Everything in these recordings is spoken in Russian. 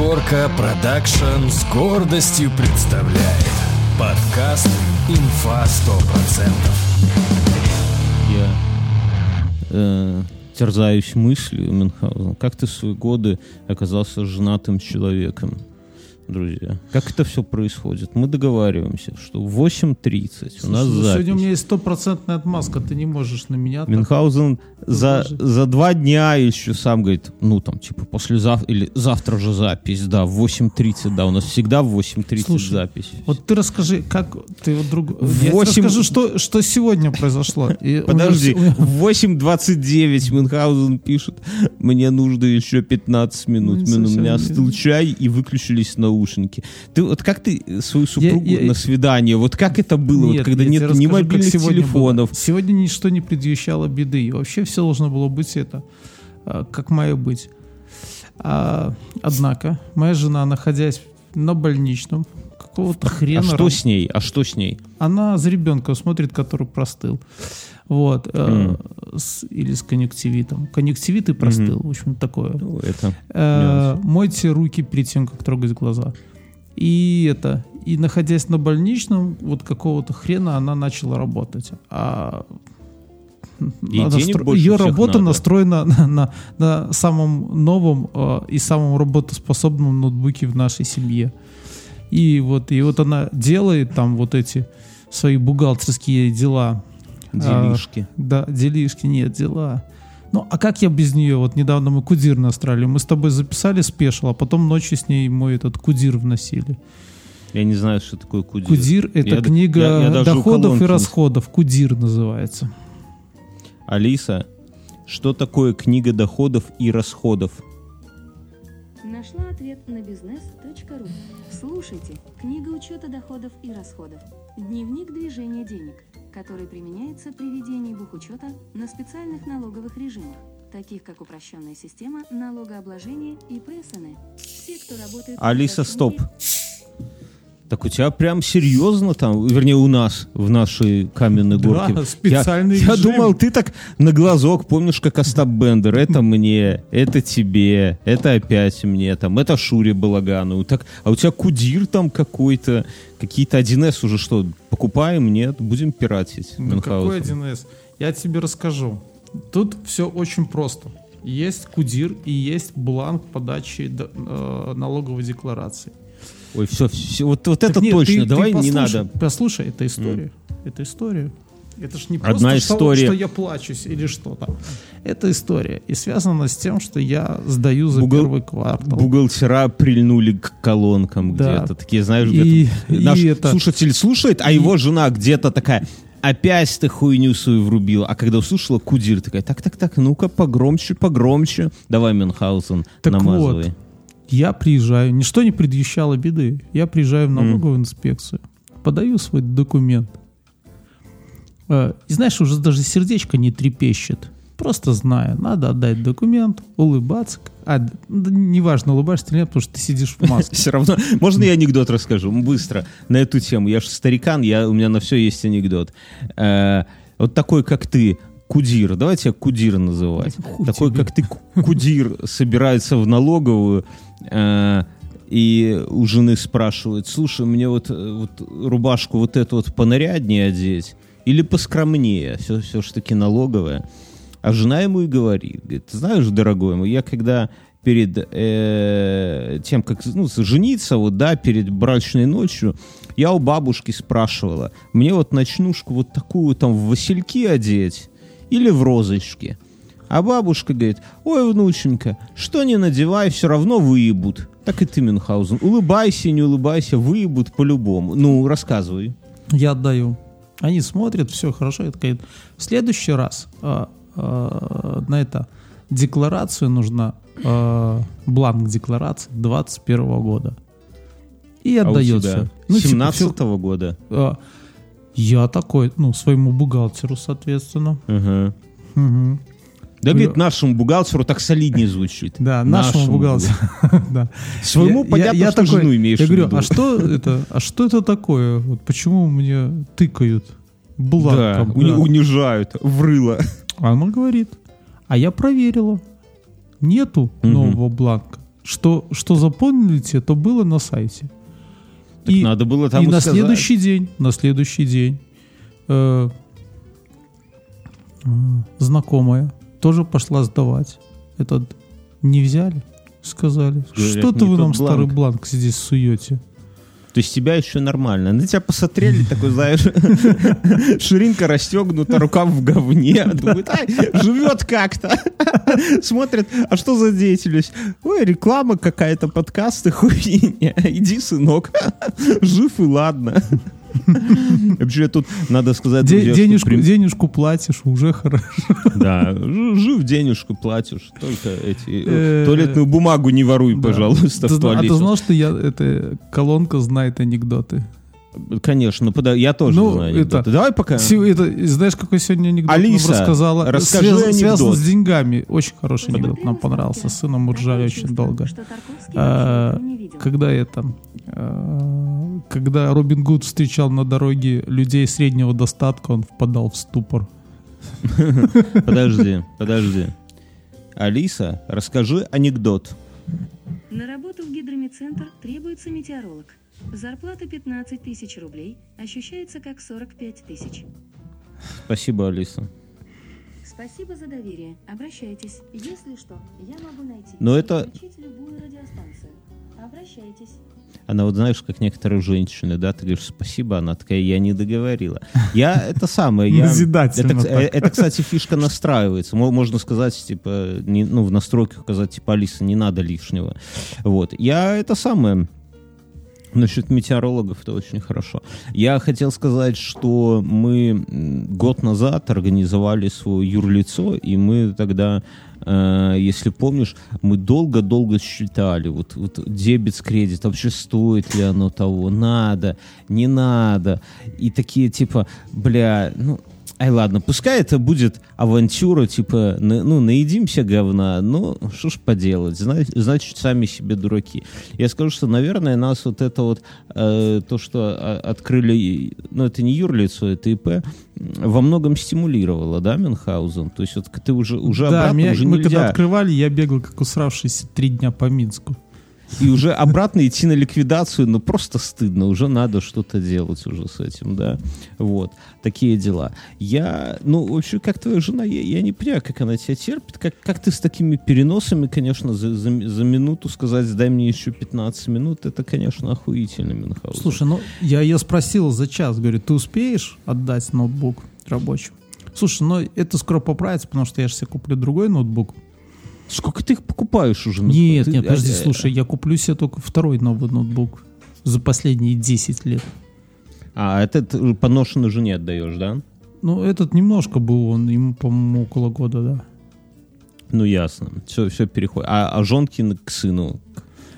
Горка Production с гордостью представляет подкаст «Инфа 100%». Я э, терзаюсь мыслью, Мюнхгаузен, как ты в свои годы оказался женатым человеком? Друзья. Как это все происходит? Мы договариваемся, что в 8.30 у нас ну, запись. Сегодня у меня есть стопроцентная отмазка, ты не можешь на меня... так- Мюнхгаузен за, даже- за два дня еще сам говорит, ну там, типа, послезавтра, или завтра же запись, да, в 8.30, да, у нас всегда в 8.30 Слушай, запись. Вот ты расскажи, как ты вот друг... Я тебе Восемь- расскажу, что, что сегодня произошло. И Подожди, в 8.29 Мюнхгаузен пишет, мне нужно еще 15 минут. Ну, у меня остыл чай и выключились наушники. Ты вот как ты свою супругу я- на свидание, вот как это было, вот Нет, когда я тебе нет ни расскажу, как мобильных сегодня телефонов? было. Сегодня ничто не предвещало беды. И вообще все должно было быть это, а, как мое быть. А, однако, моя жена, находясь на больничном, какого-то хрена... А что с ней? А что с ней? Она за ребенком смотрит, который простыл. Вот. э, с- или с конъюнктивитом. Конъюнктивит и простыл. В общем, такое. Ну, это Э, мойте руки перед тем, как трогать глаза. И это. И находясь на больничном, вот какого-то хрена она начала работать. А Ей она денег больше Ее работа надо. настроена на, на- на самом новом э, и самом работоспособном ноутбуке в нашей семье. И вот, и вот она делает там вот эти свои бухгалтерские дела. Делишки. Да, делишки, нет, дела. Ну, а как я без нее? Вот недавно мы кудир настраивали. Мы с тобой записали спешл, а потом ночью с ней мой этот кудир вносили. Я не знаю, что такое кудир. Кудир — это Я- книга я- я доходов и расходов. Кудир называется. Алиса, что такое книга доходов и расходов? Нашла ответ на business.ru. Слушайте. Книга учета доходов и расходов. Дневник движения денег, который применяется при ведении бухучета на специальных налоговых режимах, таких как упрощенная система налогообложения и ПСН. Все, кто работает... Алиса, стоп. Так у тебя прям серьезно там, вернее, у нас, в нашей каменной Да, горке. специальный я, я режим. думал, ты так на глазок, помнишь, как Остап Бендер, это мне, это тебе, это опять мне, там, это Шуре Балагану. Так, а у тебя кудир там какой-то, какие-то 1С уже что, покупаем, нет, будем пиратить. Ну, какой Мюнхгаузен. 1С? Я тебе расскажу. Тут все очень просто. Есть кудир и есть бланк подачи э, налоговой декларации. Ой, все, все вот, вот Так это нет, точно, ты- ты давай не послушай, надо. Послушай, это история. Это история. Это ж не Одна просто что- история. Что, я плачусь или что-то. Это история. И связано с тем, что я сдаю за Бухгал- первый квартал. Бухгалтера прильнули к колонкам Да. где-то. Такие, знаешь, И- где-то и наш это- слушатель слушает, а его жена где-то такая, опять ты хуйню свою врубила. А когда услышала Кудир, такая, так-так-так, ну-ка, погромче, погромче. Давай, Мюнхгаузен, Так намазывай. вот, я приезжаю, ничто не предвещало беды. Я приезжаю в налоговую инспекцию, подаю свой документ. Э, И знаешь, уже даже сердечко не трепещет. Просто знаю, надо отдать документ, улыбаться. А, неважно, улыбаешься или нет, потому что ты сидишь в маске. Все равно, можно я анекдот расскажу? Быстро, на эту тему. Я же старикан, я, у меня на все есть анекдот. Э, вот такой, как ты, Кудир, давайте я Кудир называть. Хуй такой, тебе. как ты, Ку- Кудир, собирается в налоговую, э, и у жены спрашивает, слушай, мне вот, э, вот рубашку вот эту вот понаряднее одеть или поскромнее, все, все ж таки налоговая. А жена ему и говорит, говорит, «Ты знаешь, дорогой мой, я когда перед э, тем, как ну, жениться, вот, да, перед брачной ночью, я у бабушки спрашивала, мне вот ночнушку вот такую там в васильки одеть или в розочки. А бабушка говорит, ой, внученька, что не надевай, все равно выебут. Так и ты, Мюнхгаузен, улыбайся, не улыбайся, выебут по-любому. Ну, рассказывай. Я отдаю. Они смотрят, все хорошо. Я такая, в следующий раз а, а, на это декларацию нужна, а, бланк декларации 21 года. И А у отдает тебя все. 17 года. А, я такой, ну, своему бухгалтеру, соответственно. Ага. Мгм. Да, говорит, нашему бухгалтеру так солиднее звучит. Да, нашему, бухгалтеру. Да. Своему Я- понятно, я- я что такой- жену имеешь Я говорю, а что это, а что это такое? Вот почему мне тыкают бланком? Да. унижают, врыло. А Она говорит, а я проверила. Нету нового бланка. что, что запомните, то было на сайте. Так надо было там и на сказать. следующий день, на следующий день э, э, знакомая тоже пошла сдавать. Этот не взяли, сказали. Говорят, Что-то вы нам старый бланк». бланк здесь суете. То есть тебя еще нормально. На тебя посмотрели, такой, знаешь, ширинка расстегнута, рука в говне. Думает, ай, живет как-то. Смотрят, а что за деятельность? Ой, реклама какая-то, подкасты, хуйня. Иди, сынок. Жив и ладно. Вообще тут надо сказать, Де- денежку, при- денежку платишь, уже хорошо. Да, жив денежку платишь. Только эти... Э, Туалетную бумагу не воруй, пожалуйста, в зна- а ты туалете. знал, что я, эта колонка знает анекдоты? Конечно, ну, пода- я тоже Ну, знаю это- анекдоты. Давай пока. Это, знаешь, какой сегодня анекдот Алиса, нам рассказала? расскажи Связ- Связан анекдот. с деньгами. Очень хороший анекдот Посмотрела нам понравился. С сыном мы ржали Такое очень долго. А. Когда это... а, Когда Робин Гуд встречал на дороге людей среднего достатка, он впадал в ступор. Подожди, подожди. Алиса, расскажи анекдот. На работу в гидромедцентр требуется метеоролог. Зарплата 15 тысяч рублей ощущается как 45 тысяч. Спасибо, Алиса. Спасибо за доверие. Обращайтесь. Если что, я могу найти Но это- любую радиостанцию. Обращайтесь. Она вот знаешь, как некоторые женщины, да, ты говоришь спасибо, она такая, я не договорила. Я это самое, я... Назидательно Это, так. э, это, кстати, фишка настраивается. Мо- Можно сказать, типа, не- ну, в настройках указать, типа, Алиса, не надо лишнего. Вот. Я это самое... Насчет метеорологов это очень хорошо. Я хотел сказать, что мы год назад организовали свое юрлицо, и мы тогда, э, если помнишь, мы долго-долго считали, вот, вот дебет с кредит, вообще стоит ли оно того, надо, не надо. И такие типа, бля, ну, Ай, ладно, пускай это будет авантюра, типа, ну, наедимся говна, ну, что ж поделать, зна- значит, сами себе дураки. Я скажу, что, наверное, нас вот это вот, э, то, что а, открыли, ну, это не юрлицо, это ИП, во многом стимулировало, да, Мюнхгаузен? То есть вот ты уже, уже да, обратно меня- уже мы нельзя. когда открывали, я бегал как усравшийся три дня по Минску. И уже обратно идти на ликвидацию, ну просто стыдно, уже надо что-то делать уже с этим, да. Вот, такие дела. Я, ну, вообще, как твоя жена, я, я не понимаю, как она тебя терпит, как, как ты с такими переносами, конечно, за, за, за минуту сказать, дай мне еще 15 минут, это, конечно, охуительно, Мюнхгаузен. Слушай, ну я ее спросил за час, говорю, ты успеешь отдать ноутбук рабочий? Слушай, ну это скоро поправится, потому что я же себе куплю другой ноутбук. Сколько ты их покупаешь уже? Ну, Нет, ты- нет, подожди, э, слушай, я куплю себе только второй новый ноутбук за последние 10 лет. А, этот э, поношенный жене отдаешь, да? Ну, этот немножко был, он ему, по-моему, около года, да. Ну, ясно. Все, все переходит. А, а Жонкин к сыну?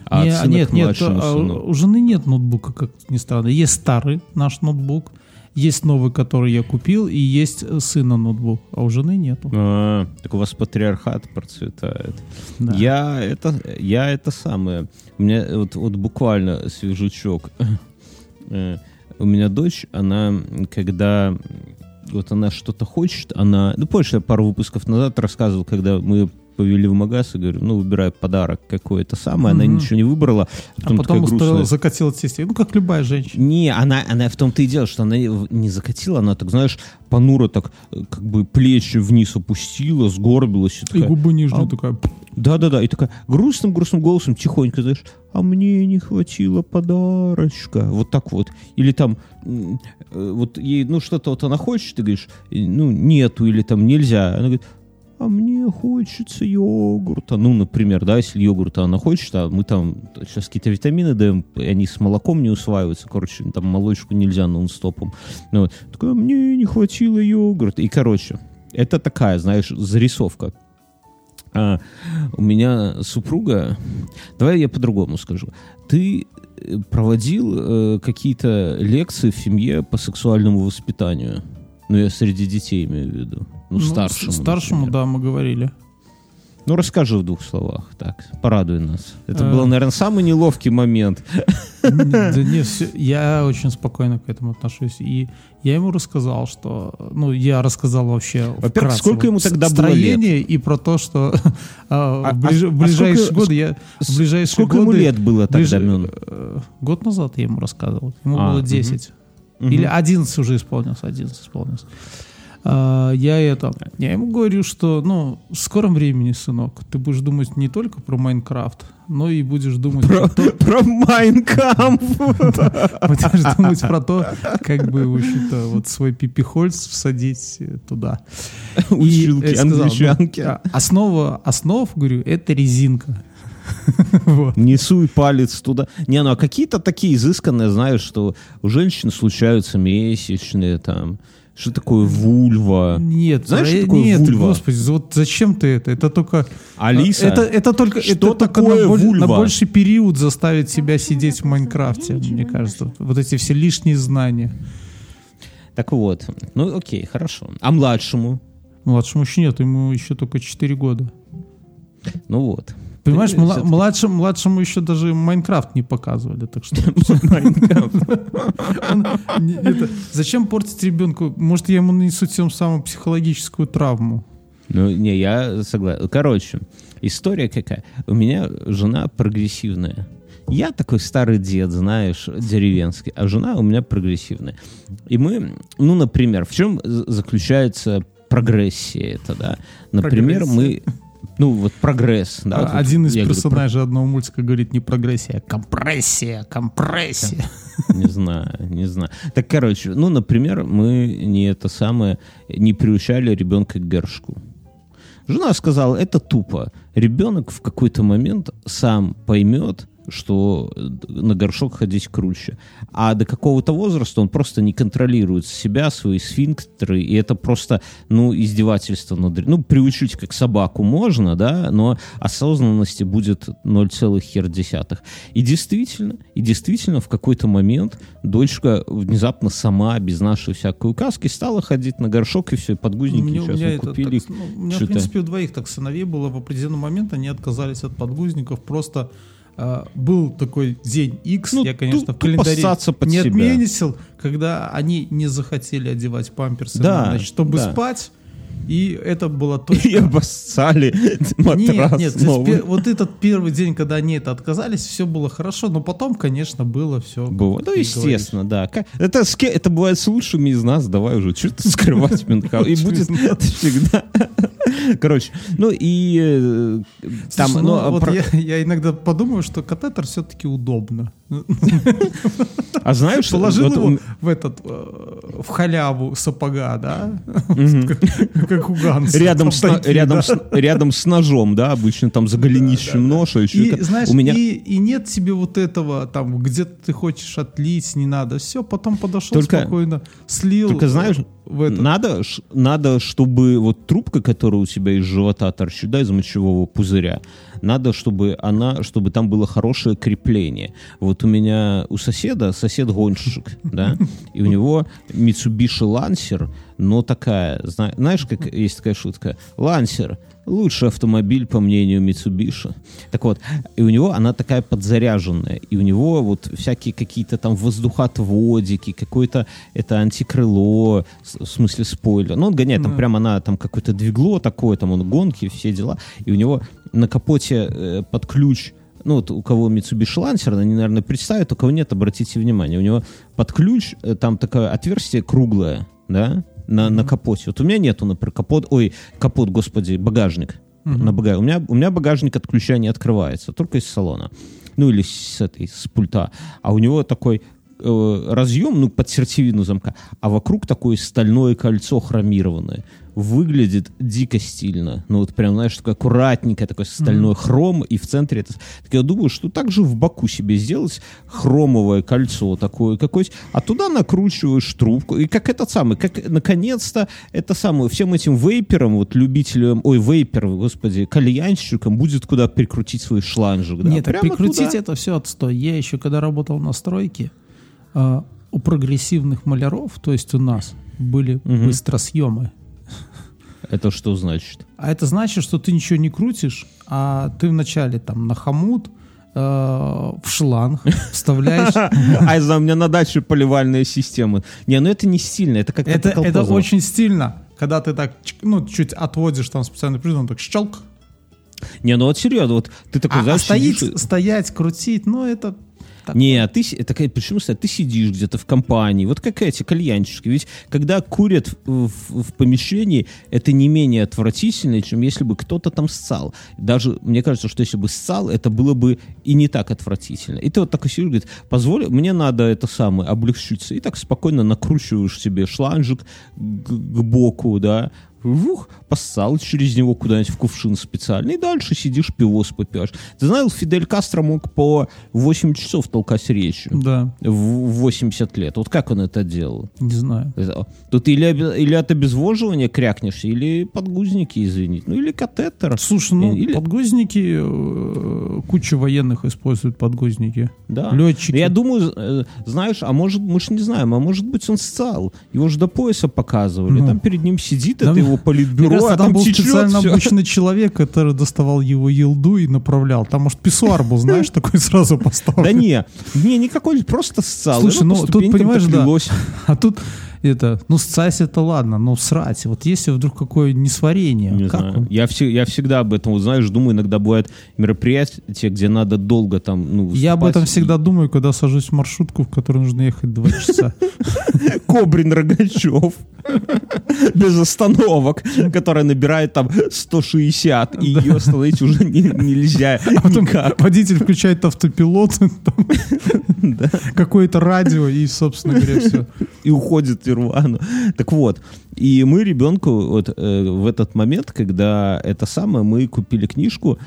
А Не- от сына нет, к нет, а, сыну? у жены нет ноутбука, как ни странно. Есть старый наш ноутбук, есть новый, который я купил, и есть э, сына ноутбук, а у жены нету. А, так у вас патриархат процветает. Да. Я это, я это самое. У меня вот, вот буквально свежачок. Э, У меня дочь, она, когда вот она что-то хочет, она... Ну, помнишь, я пару выпусков назад рассказывал, когда мы повели в магаз и говорю, ну, выбирай подарок какой-то самый. Она ничего не выбрала. А Потом потом такая устроила, грустная. закатила тесте. Ну, как любая женщина. Не, она, она в том-то и дело, что она не закатила, она так, знаешь, понуро так, э, как бы плечи вниз опустила, сгорбилась. И И такая, губу нижнюю а- такая. да-да-да, и такая грустным-грустным голосом, тихонько, знаешь, а мне не хватило подарочка. Вот так вот. Или там, э, вот ей, ну, что-то вот она хочет, ты говоришь, э, ну, нету, или там нельзя. Она говорит, а мне хочется йогурта. Ну, например, да, если йогурта она хочет, а мы там сейчас какие-то витамины даем, и они с молоком не усваиваются, короче, там молочку нельзя нон-стопом. Ну, вот. Такая, мне не хватило йогурта. И, короче, это такая, знаешь, зарисовка. А, у меня супруга... Давай я по-другому скажу. Ты э, проводил э, какие-то лекции в семье по сексуальному воспитанию? Ну, я среди детей имею в виду. Ну, старшему. с- Старшему, например. да, мы говорили. Ну, расскажи в двух словах, так, порадуй нас. Это Э. был, наверное, самый неловкий момент. Да нет, всё- я очень спокойно к этому отношусь. И я ему рассказал, что... Ну, я рассказал вообще Во-первых, сколько ему тогда было строение и про то, что а, А- в ближ- а- в а ближайшие сколько- годы я... В ближайшие Сколько ему годы- лет было тогда, ближ- э, Год назад я ему рассказывал. Ему А, было мгм. 10. Мгм. Или 11 уже исполнился, 11 исполнился. А, я это, я ему говорю, что, ну, в скором времени, сынок, ты будешь думать не только про Майнкрафт, но и будешь думать Про, про то, про Майнкамп. будешь думать про то, как бы, в общем-то, вот свой пипихольц всадить э, туда. Училки, англичанки. ну, а, основа основ, говорю, это резинка. Вот. Не суй палец туда. Не, ну а какие-то такие изысканные, знаешь, что у женщин случаются месячные там. Что такое вульва? Нет, Знаешь, что э, такое нет, вульва? господи, вот зачем ты это? Это только... Алиса, Это, это только, что это только такое на, боль- вульва? на больший период заставит себя сидеть в Майнкрафте, мне кажется. Вот эти все лишние знания. Так вот, ну окей, хорошо. А младшему? Младшему еще нет, ему еще только 4 года. Ну вот. Понимаешь, мла- младшему, младшему еще даже Майнкрафт не показывали, так что... Зачем портить ребенку? Может, я ему нанесу тем самым психологическую травму? Ну, не, я согласен. Короче, история какая. У меня жена прогрессивная. Я такой старый дед, знаешь, деревенский, а жена у меня прогрессивная. И мы, ну, например, в чем заключается прогрессия это, да? Например, мы, ну, вот прогресс, да. вот А Один из я говорю, персонажей одного мультика говорит не прогрессия, а компрессия, компрессия. Не знаю, не знаю. Так, короче, ну, например, мы не это самое, не приучали ребенка к горшку. Жена сказала, это тупо. Ребенок в какой-то момент сам поймет, что э, на горшок ходить круче. А до какого-то возраста он просто не контролирует себя, свои сфинктеры, и это просто, ну, издевательство над... Ну, приучить как собаку можно, да, но осознанности будет 0,1. И действительно, и действительно в какой-то момент дочка внезапно сама, без нашей всякой указки, стала ходить на горшок, и все, и подгузники У меня, у сейчас меня мы купили. так, ну, у меня, в принципе, у двоих так сыновей было в определенный момент, они отказались от подгузников, просто а, был такой день X, Ну, я, конечно, тупо в календаре не себя. когда они не захотели одевать памперсы Да, на ночь, чтобы да. спать, и это было И точно... обоссали Нет, матрас нет, есть новый. вот этот первый день, когда они это отказались, все было хорошо, но потом, конечно, было все. Было. Ну, естественно, да. Это, это бывает с лучшими из нас, давай уже, что ты скрывать, Мюнхгаузен. И будет всегда. Короче, ну и э, там, Слушай, ну, ну, а вот про- я, я иногда подумаю, что катетер все-таки удобно. а знаешь, Положил вот его в этот э, в халяву сапога, да. Как, у Ганса. рядом, с, такие, рядом, да. с, рядом с ножом, да, обычно там за голенищем нож, а еще И как- знаешь, у меня и, и нет тебе вот этого, там, где ты хочешь отлить, не надо. Все, потом подошел Только- спокойно, слил. Только знаешь, в этот. надо, надо, чтобы вот трубка, которая у тебя из живота торчит, да, из мочевого пузыря, надо, чтобы она, чтобы там было хорошее крепление. Вот у меня, у соседа, сосед гонщик, да, и у него Mitsubishi Lancer, но такая, зна- знаешь, как есть такая шутка? Lancer, лучший автомобиль, по мнению Mitsubishi. Так вот, и у него она такая подзаряженная, и у него вот всякие какие-то там воздухоотводики, какое-то это антикрыло, в смысле спойлер. Ну, он гоняет, там Да. прям она, там какое-то двигло такое, там он гонки, все дела, и у него на капоте э, под ключ ну, вот у кого Mitsubishi Lancer, они, наверное, представят, у кого нет, обратите внимание. У него под ключ э, там такое отверстие круглое, да, на, на капоте. Вот у меня нету, например, капот, ой, капот, господи, багажник. На бага- у, меня, у меня багажник от ключа не открывается, только из салона. Ну, или с этой, с пульта. А у него такой э, разъем, ну, под сердцевину замка, а вокруг такое стальное кольцо хромированное. Выглядит дико стильно. Ну, вот прям, знаешь, такое аккуратненькое, такое стальной хром, и в центре это... Так я думаю, что так же в боку себе сделать хромовое кольцо такое какое-то, а туда накручиваешь трубку, и как этот самый, как наконец-то это самое, всем этим вейперам, вот любителям, ой, вейперам, господи, кальянщикам будет куда прикрутить свой шланжик. Да? Нет, Прямо прикрутить туда. это все отстой. Я еще когда работал на стройке, а, у прогрессивных маляров, то есть у нас, были Мгм. быстросъемы. Это что значит? А это значит, что ты ничего не крутишь, а ты вначале там на хомут, э, в шланг вставляешь. А из-за у меня на даче поливальные системы. Не, ну это не стильно, это как Это, это очень стильно, когда ты так, ну, чуть отводишь там специальный призм, так щелк. Не, ну вот серьезно, вот ты такой, А, а знаешь, стоит, сидишь и- стоять, крутить, ну, это... так. Не, а ты, это, почему стоять? ты сидишь где-то в компании, вот как эти кальянчики. Ведь когда курят в, в- в помещении, это не менее отвратительно, чем если бы кто-то там ссал. Даже, мне кажется, что если бы ссал, это было бы и не так отвратительно. И ты вот такой сидишь, говорит, позволь, мне надо это самое, облегчиться. И так спокойно накручиваешь себе шланжик к, к боку, да, Вух, поссал через него куда-нибудь в кувшин специально, и дальше сидишь, пивос попьешь. Ты знал, Фидель Кастро мог по 8 часов толкать речь Да, в 80 лет. Вот как он это делал? не знаю. Тут или, или от обезвоживания крякнешься, или подгузники, извините, ну или катетер. Слушай, ну, Или- подгузники, э, куча военных используют подгузники. Да. Летчики. Я думаю, э, знаешь, а может, мы же не знаем, а может быть он ссал. Его же до пояса показывали. Ну. Там перед ним сидит, Да это мне- его политбюро, Мне кажется, а там, там был специально всё. обычный человек, который доставал его елду и направлял. Там, может, писсуар был, знаешь, такой сразу поставлен. Да не, не, никакой, просто ссал. Слушай, ну, тут, понимаешь, да. А тут это, ну, ссать это ладно, но срать. Вот если вдруг какое несварение, Не как знаю. он? Я, все, я всегда об этом, вот знаешь, думаю, иногда бывают мероприятия, где надо долго там, ну, Я об этом всегда думаю, когда сажусь в маршрутку, в которой нужно ехать два часа. Кобрин Рогачев. Без остановок, которая набирает там 160, и ее остановить уже не- нельзя А потом водитель включает автопилот, какое-то радио, и, собственно говоря, все. и уходит Нирвану. Так вот, и мы ребенку вот э, в этот момент, когда это самое, мы купили книжку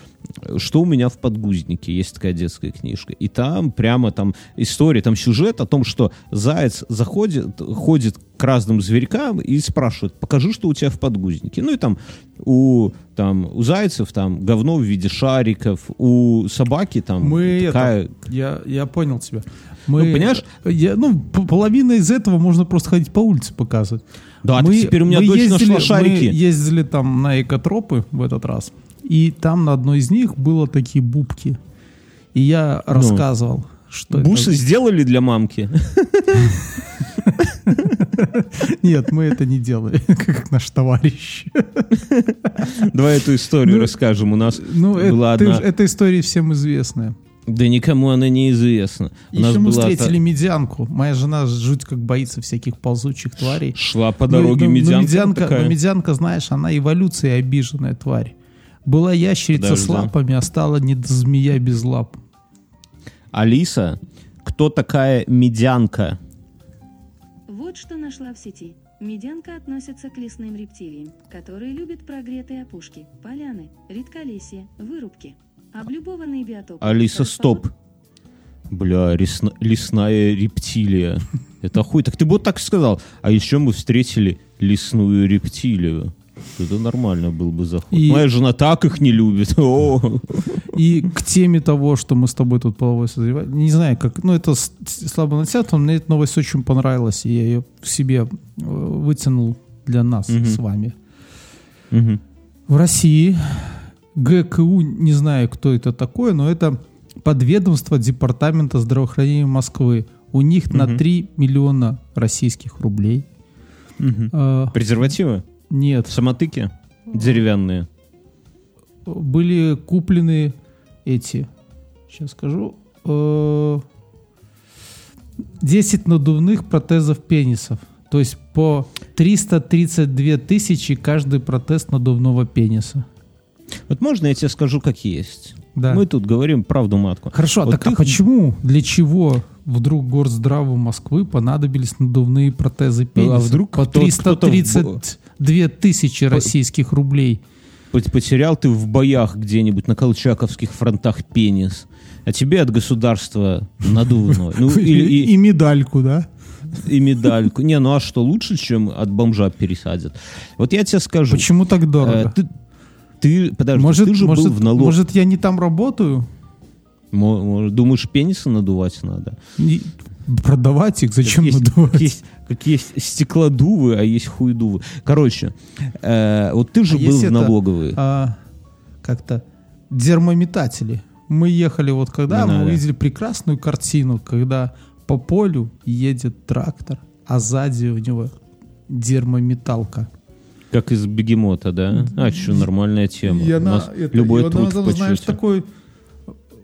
«Что у меня в подгузнике?» Есть такая детская книжка. И там прямо там история, там сюжет о том, что заяц заходит, ходит к разным зверькам и спрашивает, покажи, что у тебя в подгузнике. Ну и там у, там, у зайцев там говно в виде шариков, у собаки там Мы такая... это, я, я понял тебя. Мы, Ну, понимаешь? Я, ну, половина из этого можно просто ходить по улице показывать. Да, так теперь у меня мы дочь ездили, нашла шарики. Мы ездили там на экотропы в этот раз, и там на одной из них было такие бубки. И я рассказывал, что это- Бусы сделали для мамки? Нет, мы это не делали, как наш товарищ. Давай эту историю Ну, расскажем. У нас Ну, это, была ты одна... эта история всем известная. Да никому она не известна. У нас Еще мы встретили та- медианку. Моя жена жуть как боится всяких ползучих тварей. Шла по Ну, дороге ну, ну, медянка медянка, такая. ну, медянка, знаешь, она эволюцией обиженная тварь. Была ящерица с Подожди. лапами, а стала не змея без лап. Алиса, кто такая медянка? Вот что нашла в сети. Медянка относится к лесным рептилиям, которые любят прогретые опушки, поляны, редколесье, вырубки. Облюбованные биотопы. Алиса, стоп. Бля, ресна- лесная рептилия. Это хуй. Так ты бы вот так сказал. А еще мы встретили лесную рептилию. Это нормально был бы заход. И- Моя жена так их не любит. О. И к теме того, что мы с тобой тут половой созревали, не знаю, как, ну это слабо натянуто, но мне эта новость очень понравилась, и я ее в себе э, вытянул для нас с вами. В России ГКУ, не знаю, кто это такое, но это подведомство Департамента здравоохранения Москвы. У них на Мгм. 3 миллиона российских рублей. Мгм. э, Презервативы? нет, Самотыки? Деревянные. были куплены эти, сейчас скажу, э, 10 надувных протезов пенисов. То есть по 332 тысячи каждый протез надувного пениса. Вот можно я тебе скажу, как есть? Да. Мы тут говорим правду матку. Хорошо, Вот так а ты- почему, для чего вдруг Горздраву Москвы понадобились надувные протезы пениса? А вдруг по кто- кто-то в- 332 тысячи российских рублей? Пот- Потерял ты в боях где-нибудь на колчаковских фронтах пенис, а тебе от государства надувной. Ну, или, и, и, медальку, да? и медальку. Не, ну а что лучше, чем от бомжа пересадят? Вот я тебе скажу. Почему так э, дорого? ты, ты, подожди, может, ты же может, был в налог. может, я не там работаю? Думаешь, пенисы надувать надо? И продавать их, зачем как есть, надувать? как есть, как есть стеклодувы, а есть хуйдувы. Короче, э, вот ты же А был в это, налоговой. а, как-то дермометатели. Мы ехали вот когда, Не мы надо. увидели прекрасную картину, когда по полю едет трактор, а сзади у него дермометалка. Как из бегемота, да? А, что, нормальная тема. И У она, нас это, любой и она, труд там, знаешь, такой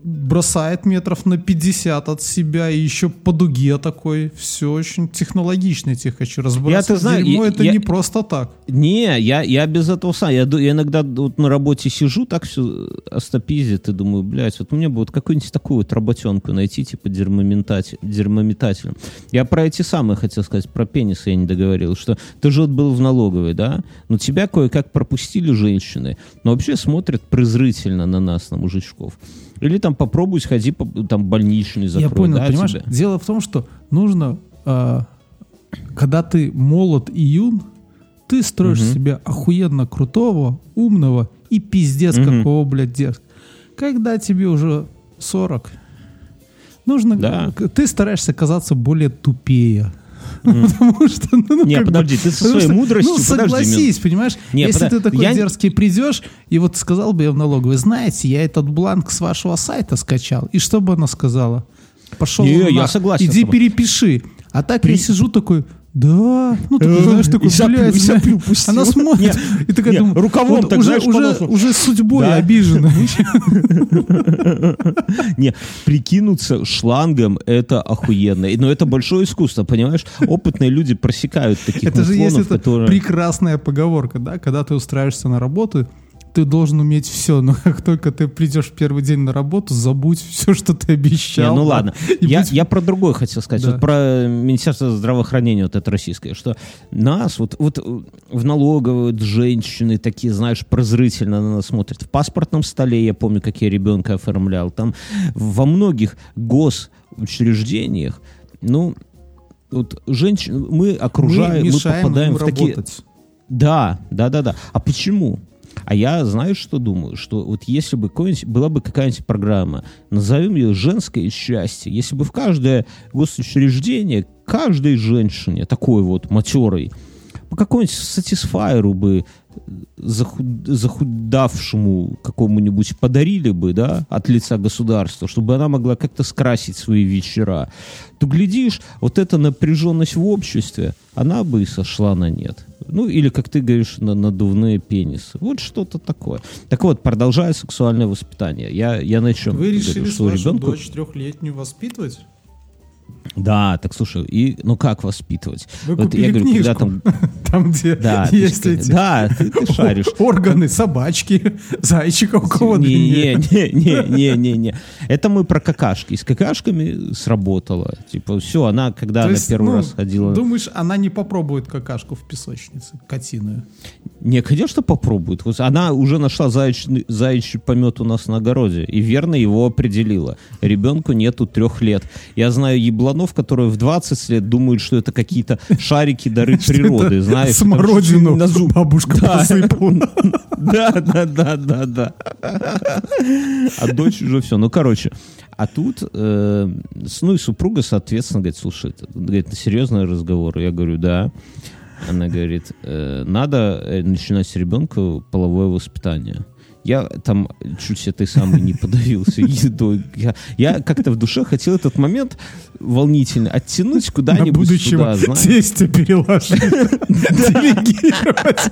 бросает метров на 50 от себя и еще по дуге такой. Все очень технологично, я тебе хочу разбрасывать. Я-то знаю, Дерьмо я- это я- не просто так. Не, я, я без этого сам. Я, я иногда вот на работе сижу, так все остопизит, и думаю, блядь, вот мне бы вот какую-нибудь такую вот работенку найти, типа дермометателем. Я про эти самые хотел сказать, про пенисы я не договорил, что ты же вот был в налоговой, да? Но тебя кое-как пропустили женщины, но вообще смотрят презрительно на нас, на мужичков. Или там попробуй сходи, по- там больничный закрой, Я понял, да, понимаешь? тебя? Дело в том, что нужно, а, когда ты молод и юн, ты строишь себя охуенно крутого, умного и пиздец Мгм. какого, блядь, дерзкого. Когда тебе уже 40, нужно, Да. ты стараешься казаться более тупее. Потому что, ну, ну, Не, подожди, ты со своей мудростью, Ну, согласись, понимаешь? Если ты такой дерзкий придешь, и вот сказал бы я в налоговой, знаете, я этот бланк с вашего сайта скачал, и что бы она сказала? Пошел Не, я согласен Иди перепиши. А так я сижу такой, да, ну такой, знаешь, такой, блядь, соплю пустил. она смотрит, и такая не, думает, рукавом вот так, уже, знаешь, уже, уже судьбой Да. обижена. Не, прикинуться шлангом это охуенно. Но это большое искусство, понимаешь? Опытные люди просекают таких Это же есть которые... прекрасная поговорка, да, когда ты устраиваешься на работу, ты должен уметь все, но как только ты придешь в первый день на работу, забудь все, что ты Не, обещал. ну да, ладно. Я, будь- я про другое хотел сказать. Да. Вот про Министерство здравоохранения, вот это российское, что нас, вот, вот э, в налоговой вот женщины такие, знаешь, прозрительно на нас смотрят. В паспортном столе, я помню, как я ребенка оформлял, там во многих госучреждениях, ну, вот женщин, мы окружаем, мы, мешаем попадаем в такие... работать. Да, да, да, да. А почему? А я, знаешь, что думаю? Что вот если бы была бы какая-нибудь программа, назовем ее «Женское счастье», если бы в каждое госучреждение, каждой женщине, такой вот матерой, по какому-нибудь сатисфайеру бы захуд- захудавшему какому-нибудь подарили бы, да, от лица государства, чтобы она могла как-то скрасить свои вечера, то, глядишь, вот эта напряженность в обществе, она бы и сошла на нет. Ну, или, как ты говоришь, на надувные пенисы. Вот что-то такое. Так вот, продолжая сексуальное воспитание. Я, я на чем Вы говорю, решили что вашу ребенку... дочь трехлетнюю воспитывать? Да, так слушай, и, ну как воспитывать? Вы Вот купили я говорю, когда книжку, там... там, где Да, ты есть что- эти да, ты, ты шаришь. органы собачки, зайчика у кого Не, длиннее. не, не, не, не, не. Это мы про какашки. С какашками сработало. Типа, все, она, когда То она есть, первый ну, раз ходила... Думаешь, она не попробует какашку в песочнице, котиную? Не, конечно, попробует. Она уже нашла заячный, заячий помет у нас на огороде и верно его определила. Ребенку нету трех лет. Я знаю ебланов, которые в 20 лет думают, что это какие-то шарики дары природы, знаешь. Смородину на зуб. бабушка посыпала. Да, да, да, да, да. А дочь уже все. Ну, короче, а тут, э, ну и супруга, соответственно, говорит, слушай, это, говорит, это серьезный разговор. Я говорю, да. Она говорит, «Э, надо э, начинать с ребенка половое воспитание. Я там чуть этой самой не подавился едой. Я, я как-то в душе хотел этот момент волнительный оттянуть На куда-нибудь будущего туда, тестя переложить. Делегировать.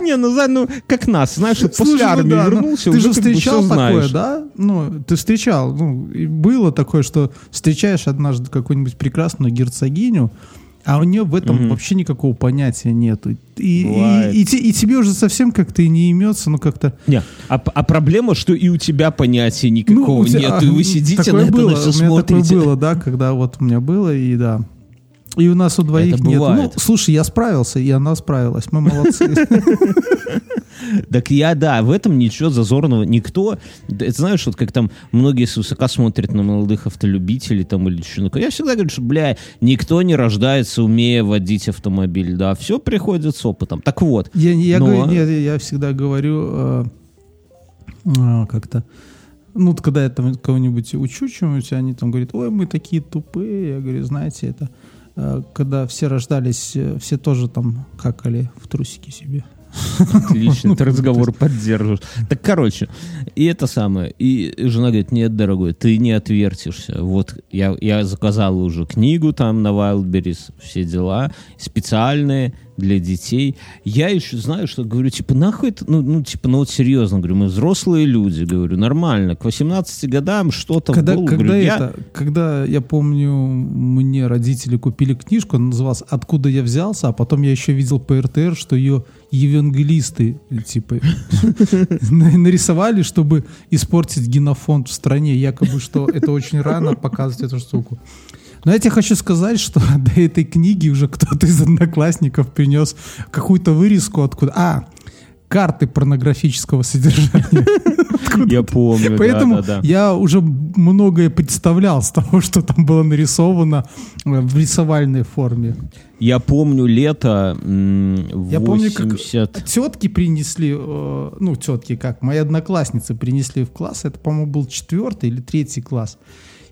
Не, ну, ну, как нас, знаешь, после ну армии ну, вернулся, Ты же встречал такое, да? Ну, ты встречал. Ну, было такое, что встречаешь однажды какую-нибудь прекрасную герцогиню, а у нее в этом Мгм. вообще никакого понятия нету. И, и, Бывает. и те- и тебе уже совсем как-то и не имется, ну как-то... Не, а, а проблема, что и у тебя понятия никакого ну, тебя- нет, и вы а, сидите на это было, на всё у меня смотрите. такое было, да, когда вот у меня было, и да. И у нас у двоих Это нет. бывает. Ну, слушай, я справился, и она справилась. Мы молодцы. Так я, да, в этом ничего зазорного. Никто, это знаешь, вот как там многие свысока смотрят на молодых автолюбителей там или что Я всегда говорю, что, бля, никто не рождается, умея водить автомобиль, да, все приходит с опытом. Так вот, Я, я, Но- говорю, нет, я всегда говорю э, а, как-то Ну, вот когда я там кого-нибудь учу чему-нибудь, они там говорят, ой, мы такие тупые. Я говорю, знаете, это э, когда все рождались, э, все тоже там какали в трусики себе. Отлично, ты разговор поддерживаешь. Так, короче, и это самое. И жена говорит, нет, дорогой, ты не отвертишься. Вот я, я заказал уже книгу там на Wildberries, все дела, специальные для детей. Я еще знаю, что говорю, типа, нахуй это, ну, ну типа, ну вот серьезно, говорю, мы взрослые люди, говорю, нормально, к 18 годам что-то Когда, было, когда, говорю, я- это, когда я помню, мне родители купили книжку, она называлась «Откуда я взялся», а потом я еще видел по РТР, что ее евангелисты типа на- нарисовали, чтобы испортить генофонд в стране, якобы, что это очень рано показывать эту штуку. Но я тебе хочу сказать, что до этой книги уже кто-то из одноклассников принес какую-то вырезку откуда. А, карты порнографического содержания. я помню, Поэтому да, да, да. я уже многое представлял с того, что там было нарисовано э, в рисовальной форме. Я помню лето м, Я помню, как 80... тетки принесли, э, ну, тетки как, мои одноклассницы принесли в класс, это, по-моему, был четвертый или третий класс,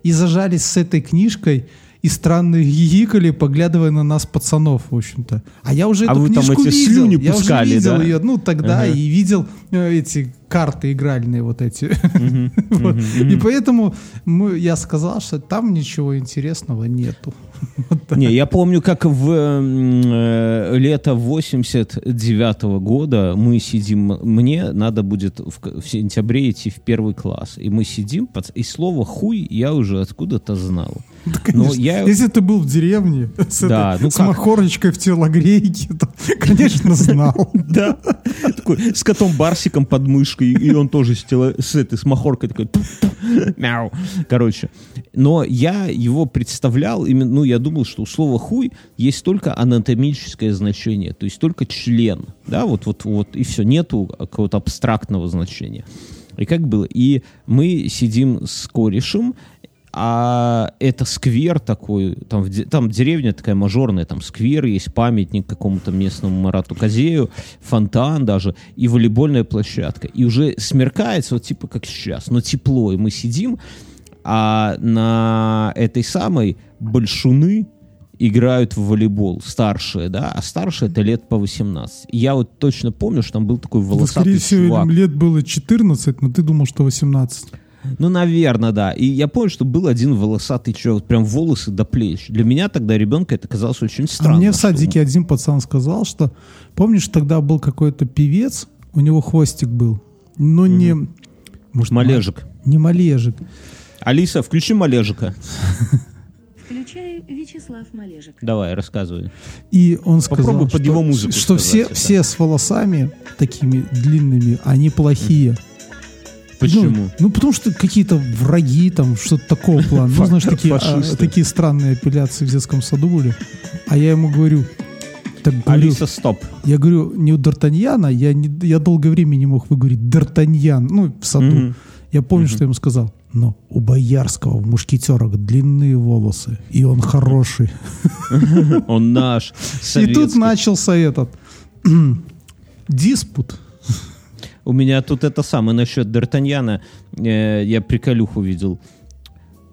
и зажались с этой книжкой и странно гигикали, поглядывая на нас, пацанов, в общем-то. А я уже А эту вы там эти видел. слюни я пускали, уже видел да? ее, ну, тогда, Ага. и видел э, эти карты игральные вот эти. Вот. И поэтому мы- я сказал, что там ничего интересного нету. Не, я помню, как в э, лето 89 года мы сидим, мне надо будет в, сентябре идти в первый класс, и мы сидим, и слово «хуй» я уже откуда-то знал. Но Конечно. я... Если ты был в деревне с, Да, этой- ну с как? махорочкой в телогрейке, то, конечно, знал. Да, такой, с котом Барсиком под мышкой, и он тоже с, тело- с этой, с махоркой такой, мяу. Короче, но я его представлял, именно, ну, я думал, что у слова хуй есть только анатомическое значение, то есть только член, да, вот, вот, вот, и все, нету какого-то абстрактного значения. И как было? И мы сидим с корешем, а это сквер такой, там, там деревня такая мажорная, там сквер есть, памятник какому-то местному Марату Козею, фонтан даже, и волейбольная площадка. И уже смеркается, вот типа как сейчас, но тепло, и мы сидим, а на этой самой большуны играют в волейбол, старшие, да, а старшие это лет по 18. И я вот точно помню, что там был такой Да, волосатый скорее всего, чувак. им лет было 14, но ты думал, что 18. Ну, наверное, да. И я помню, что был один волосатый человек, прям волосы до плеч. Для меня тогда ребенка это казалось очень странно. а мне в что- садике один пацан сказал, что, помнишь, тогда был какой-то певец, у него хвостик был, но не... Может, Малежик. Не малежик. Алиса, включи Малежика. Включаю Вячеслав Малежик. Давай, рассказывай. И он сказал, Попробуй под что, его музыку что сказать все, это. все с волосами такими длинными, они плохие. Почему? Ну, ну, потому что какие-то враги, там, что-то такого плана. Ну, знаешь, такие, а, такие странные апелляции в детском саду были. А я ему говорю, так говорю, Алиса, стоп. я говорю, не у Д'Артаньяна, я, не, я долгое время не мог выговорить Д'Артаньян, ну, в саду. Мгм. Я помню, что я ему сказал, но у Боярского в мушкетерах длинные волосы, и он хороший. Он наш, И тут начался этот диспут. У меня тут это самое насчет Д'Артаньяна. э, я приколюху видел.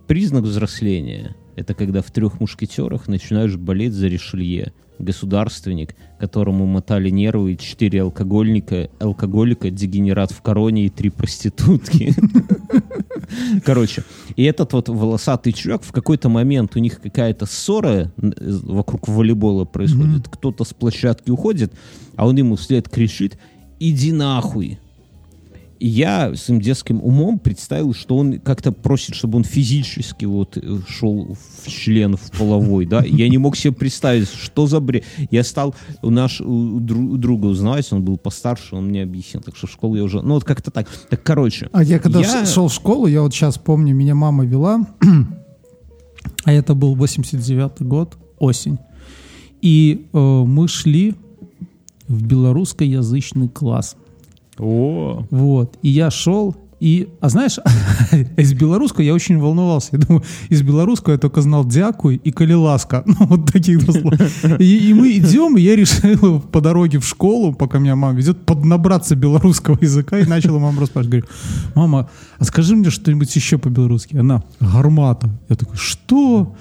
Признак взросления — это когда в трех мушкетерах начинаешь болеть за Ришелье. Государственник, которому мотали нервы, и четыре алкогольника, алкоголика, дегенерат в короне и три проститутки. Короче, и этот вот волосатый чувак, в какой-то момент у них какая-то ссора э, вокруг волейбола происходит. Кто-то с площадки уходит, а он ему вслед кричит «Иди нахуй!» Я своим детским умом представил, что он как-то просит, чтобы он физически вот э, шел в член, в половой, да. Я не мог себе представить, что за бред. Я стал у наш у дру- у друга узнавать, он был постарше, он мне объяснил. Так что в школу я уже... Ну вот как-то так. Так, короче. А я когда Я- шел в школу, я вот сейчас помню, меня мама вела, а это был 89 год, осень. И э, мы шли в белорусскоязычный класс. О, Вот. И я шел, И, а знаешь, из белорусского я очень волновался. Я думаю, из белорусского я только знал дякуй и калиласка. Ну, вот таких два слова. И, и мы идем, и я решил по дороге в школу, пока меня мама везет, поднабраться белорусского языка. И начала мама расспрашивать. Говорю, мама, а скажи мне что-нибудь еще по-белорусски. Она, гармата. Я такой, что?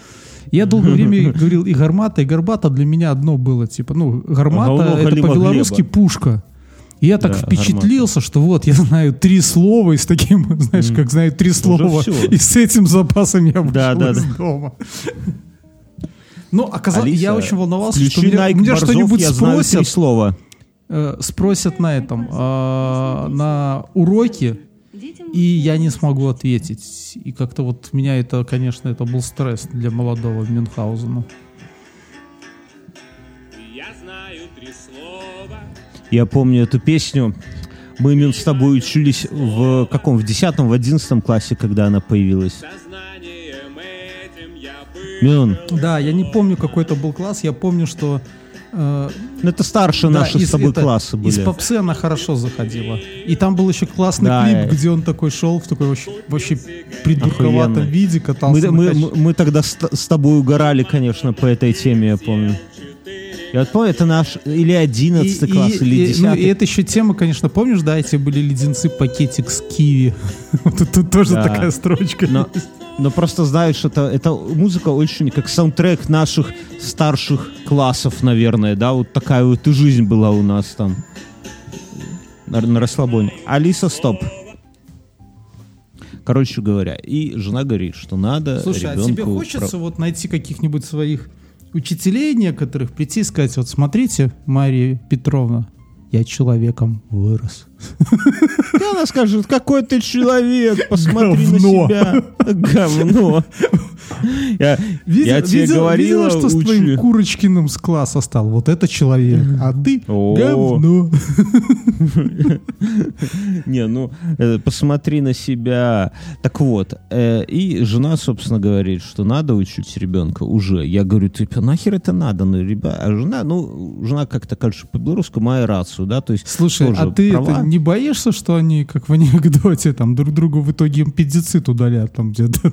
Я долгое время говорил и гармата, и горбата для меня одно было. Типа, ну, гармата это по-белорусски пушка. И я так Да, впечатлился, что вот я знаю три слова, и с таким, знаешь, как знаю три слова, и с этим запасом я вышел Да, да, из да. дома. Ну, оказалось, Алиса, я очень волновался, что меня, меня что-нибудь спросят, слова. э, спросят на этом, а, на уроке, и я не смогу ответить. И как-то вот меня это, конечно, это был стресс для молодого Мюнхгаузена. Я помню эту песню. Мы, Мин, с тобой учились в каком? В 10 в 11 классе, когда она появилась. Мин, Да, я не помню, какой это был класс, я помню, что... э, ну это старше Да, наши из- с тобой это- классы были. Из попсы она хорошо заходила. И там был еще классный Да, клип, э. где он такой шел в такой вообще, вообще придурковатом виде, Мы, катался. мы, кач- мы- мы тогда с, с тобой угорали, конечно, по этой теме, я помню. Я вот помню, это наш или 11 И- класс, и- или и- 10 Ну, и это еще тема, конечно, помнишь, да, эти были леденцы пакетик с киви. Тут, тут тоже Да. такая строчка. Но, есть. но просто знаешь, это, это музыка очень как саундтрек наших старших классов, наверное, да, вот такая вот и жизнь была у нас там на, на расслабоне. Алиса, стоп. Короче говоря, и жена говорит, что надо Слушай, а тебе хочется вот найти каких-нибудь своих учителей некоторых, прийти и сказать, вот смотрите, Мария Петровна, я человеком вырос. И она скажет, какой ты человек, посмотри Говно. на себя. Говно. Я, я тебе видел- говорила, видела, что с учи. твоим Курочкиным с класса стал? Вот это человек, а ты О. говно. Не, ну, э, посмотри на себя. Так вот, э, и жена, собственно, говорит, что надо учить ребенка уже. Я говорю, ты нахер это надо? Ну, ребята, а жена, ну, жена как-то, кажется, по-белорусски має рацию, да, то есть Слушай, а ты права. это не боишься, что они, как в анекдоте, там друг другу в итоге импедицит удалят там где-то?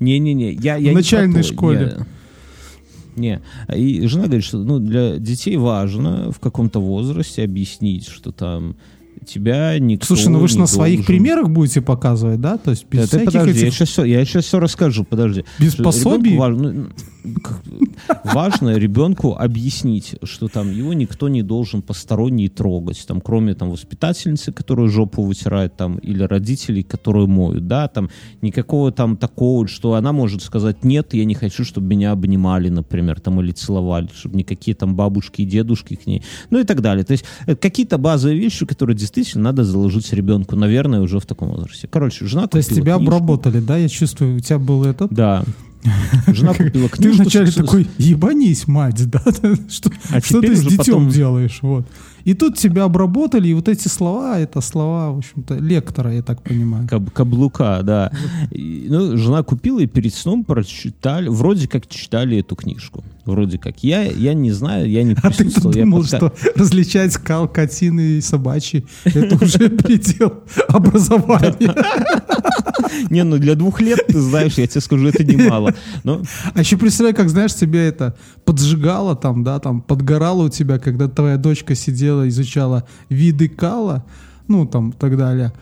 Не-не-не, я, я В начальной не школе. я- Не, и жена говорит, что ну, для детей важно в каком-то возрасте объяснить, что там тебя никто Слушай, ну вы же на своих должен- примерах будете показывать, да? То есть без Да, ты всяких подожди, я этих... сейчас все, я сейчас все расскажу, подожди. Без пособий? Важно, ну, важно ребенку объяснить, что там его никто не должен посторонний трогать, там, кроме там воспитательницы, которая жопу вытирает, там, или родителей, которые моют, да, там, никакого там такого, что она может сказать, нет, я не хочу, чтобы меня обнимали, например, там, или целовали, чтобы никакие там бабушки и дедушки к ней, ну и так далее. То есть э, какие-то базовые вещи, которые действительно надо заложить ребенку, наверное, уже в таком возрасте. Короче, жена То есть тебя книжку. обработали, да? Я чувствую, у тебя был этот... Да. Жена купила Ты книжку. вначале с- такой, ебанись, мать, да? Что, А что ты с детем потом- делаешь? Вот. И тут тебя обработали, и вот эти слова, это слова, в общем-то, лектора, я так понимаю. Каб- каблука, да. И, ну, жена купила и перед сном прочитали, вроде как читали эту книжку. Вроде как. Я, я не знаю, я не А ты присутствовал. я думал, пока- что различать скал, котины и собачьи это уже предел образования. Не, ну для двух лет, ты знаешь, я тебе скажу, это немало. Но А еще представляю, как, знаешь, тебя это поджигало там, да, там, подгорало у тебя, когда твоя дочка сидела, изучала виды кала, ну, там, и так далее.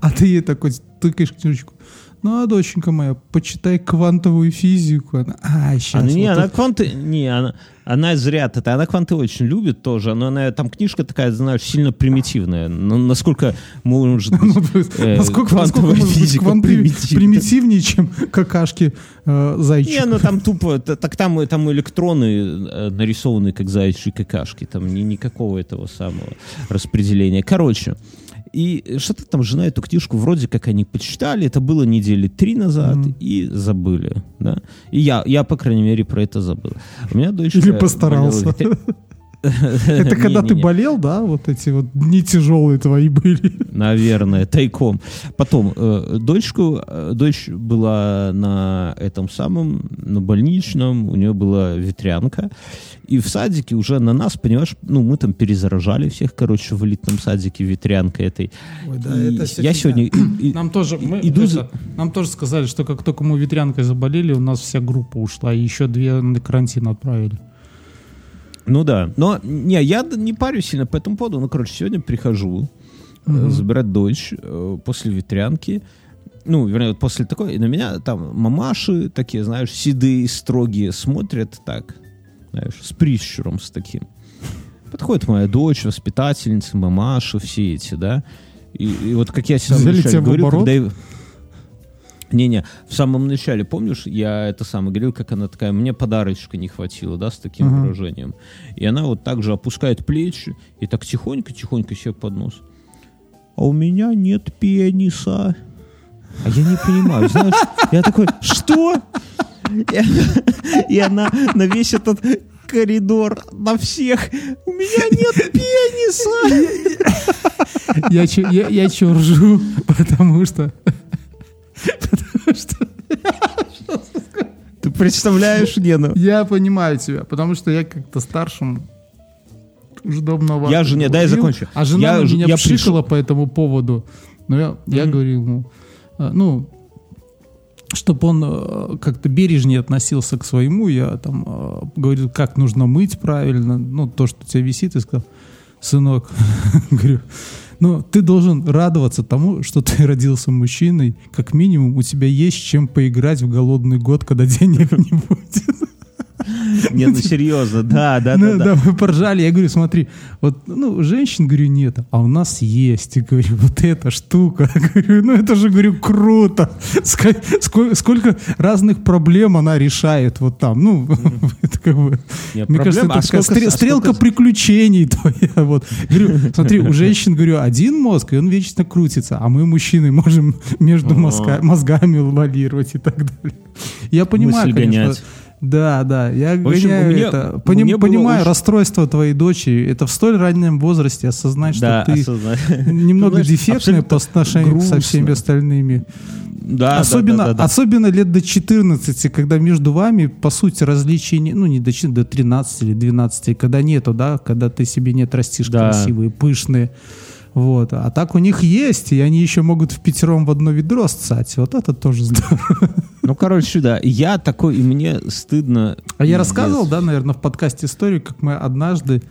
А ты ей такой тыкаешь книжечку. Ну, а доченька моя, почитай квантовую физику. Она, а, сейчас. она, не, она кванты, не, она, она зря это, она кванты очень любит тоже, но она, там книжка такая, знаешь, сильно примитивная. Ну, насколько может быть э, насколько, квантовая физика примитивнее, чем какашки э, зайчика? Не, ну там тупо, так там, там электроны э, нарисованы как заячьи какашки, там ни, никакого этого самого распределения. Короче, и что-то там жена эту книжку вроде как они почитали, это было недели три назад, Мгм. и забыли, да. И я, я, по крайней мере, про это забыл. У меня дочка... Или постарался. болела Это когда ты болел, да? Вот эти вот дни тяжелые твои были. Наверное, тайком. Потом, э, дочку, э, дочь была на этом самом, на больничном, у нее была ветрянка. И в садике уже на нас, понимаешь, ну, мы там перезаражали всех, короче, в элитном садике ветрянкой этой. Ой, да, И это всё я сегодня... Нам тоже, мы, иду нам тоже сказали, что как только мы ветрянкой заболели, у нас вся группа ушла, и еще две на карантин отправили. Ну да. Но не, я не парюсь сильно по этому поводу. Ну, короче, сегодня прихожу э, забирать дочь э, после ветрянки. Ну, вернее, вот после такой, и на меня там мамаши такие, знаешь, седые, строгие, смотрят так, знаешь, с прищуром с таким. Подходит моя дочь, воспитательница, мамаши, все эти, да. И, и вот как я себя оборот? когда я- не-не, в самом начале, помнишь, я это самое говорил, как она такая, мне подарочка не хватило, да, с таким Ага. выражением. И она вот так же опускает плечи и так тихонько-тихонько себе под нос. А у меня нет пениса. А я не понимаю, знаешь, я такой, что? И она, и она на весь этот коридор, на всех, у меня нет пениса. Я, я, я чё ржу, потому что... Ты представляешь, Гена? я понимаю тебя, потому что я как-то старшим уже давно Я жене- дай я закончу. А жена Я меня я пшикала пришел- по этому поводу. Но я, я говорил ему, а, ну, чтобы он э, как-то бережнее относился к своему, я там э, говорил, как нужно мыть правильно, ну, то, что у тебя висит, и сказал, сынок, говорю, ну, ты должен радоваться тому, что ты родился мужчиной, как минимум у тебя есть чем поиграть в голодный год, когда денег не будет. Не, ну серьезно, да, да, Ну, да, да, мы поржали. Я говорю, смотри, вот, ну, женщин, говорю, нет, а у нас есть. И говорю, вот эта штука. Говорю, ну, это же, говорю, круто. Сколько разных проблем она решает вот там. Ну, это как бы... Не, Мне кажется, а а стрелка приключений твоя. Вот. Говорю, смотри, у женщин, говорю, один мозг, и он вечно крутится, а мы, мужчины, можем между мозга- мозгами лавалировать и так далее. Я понимаю, конечно. Да, да, я В общем, гоняю меня- это. Поним- было понимаю очень- расстройство твоей дочери. Это в столь раннем возрасте осознать, что Да, ты осознать. немного Ну, знаешь, дефектная по отношению со всеми остальными. Да, особенно, да, да, да, да. особенно лет до 14, когда между вами, по сути, различий не, ну, не до 14, до 13 или 12, когда нету, да, когда ты себе не отрастишь Да. красивые, пышные. Вот. А так у них есть, и они еще могут в пятером в одно ведро ссать. Вот это тоже здорово. Ну, короче, да. Я такой, и мне стыдно. А я рассказывал, да, наверное, в подкасте историю, как мы однажды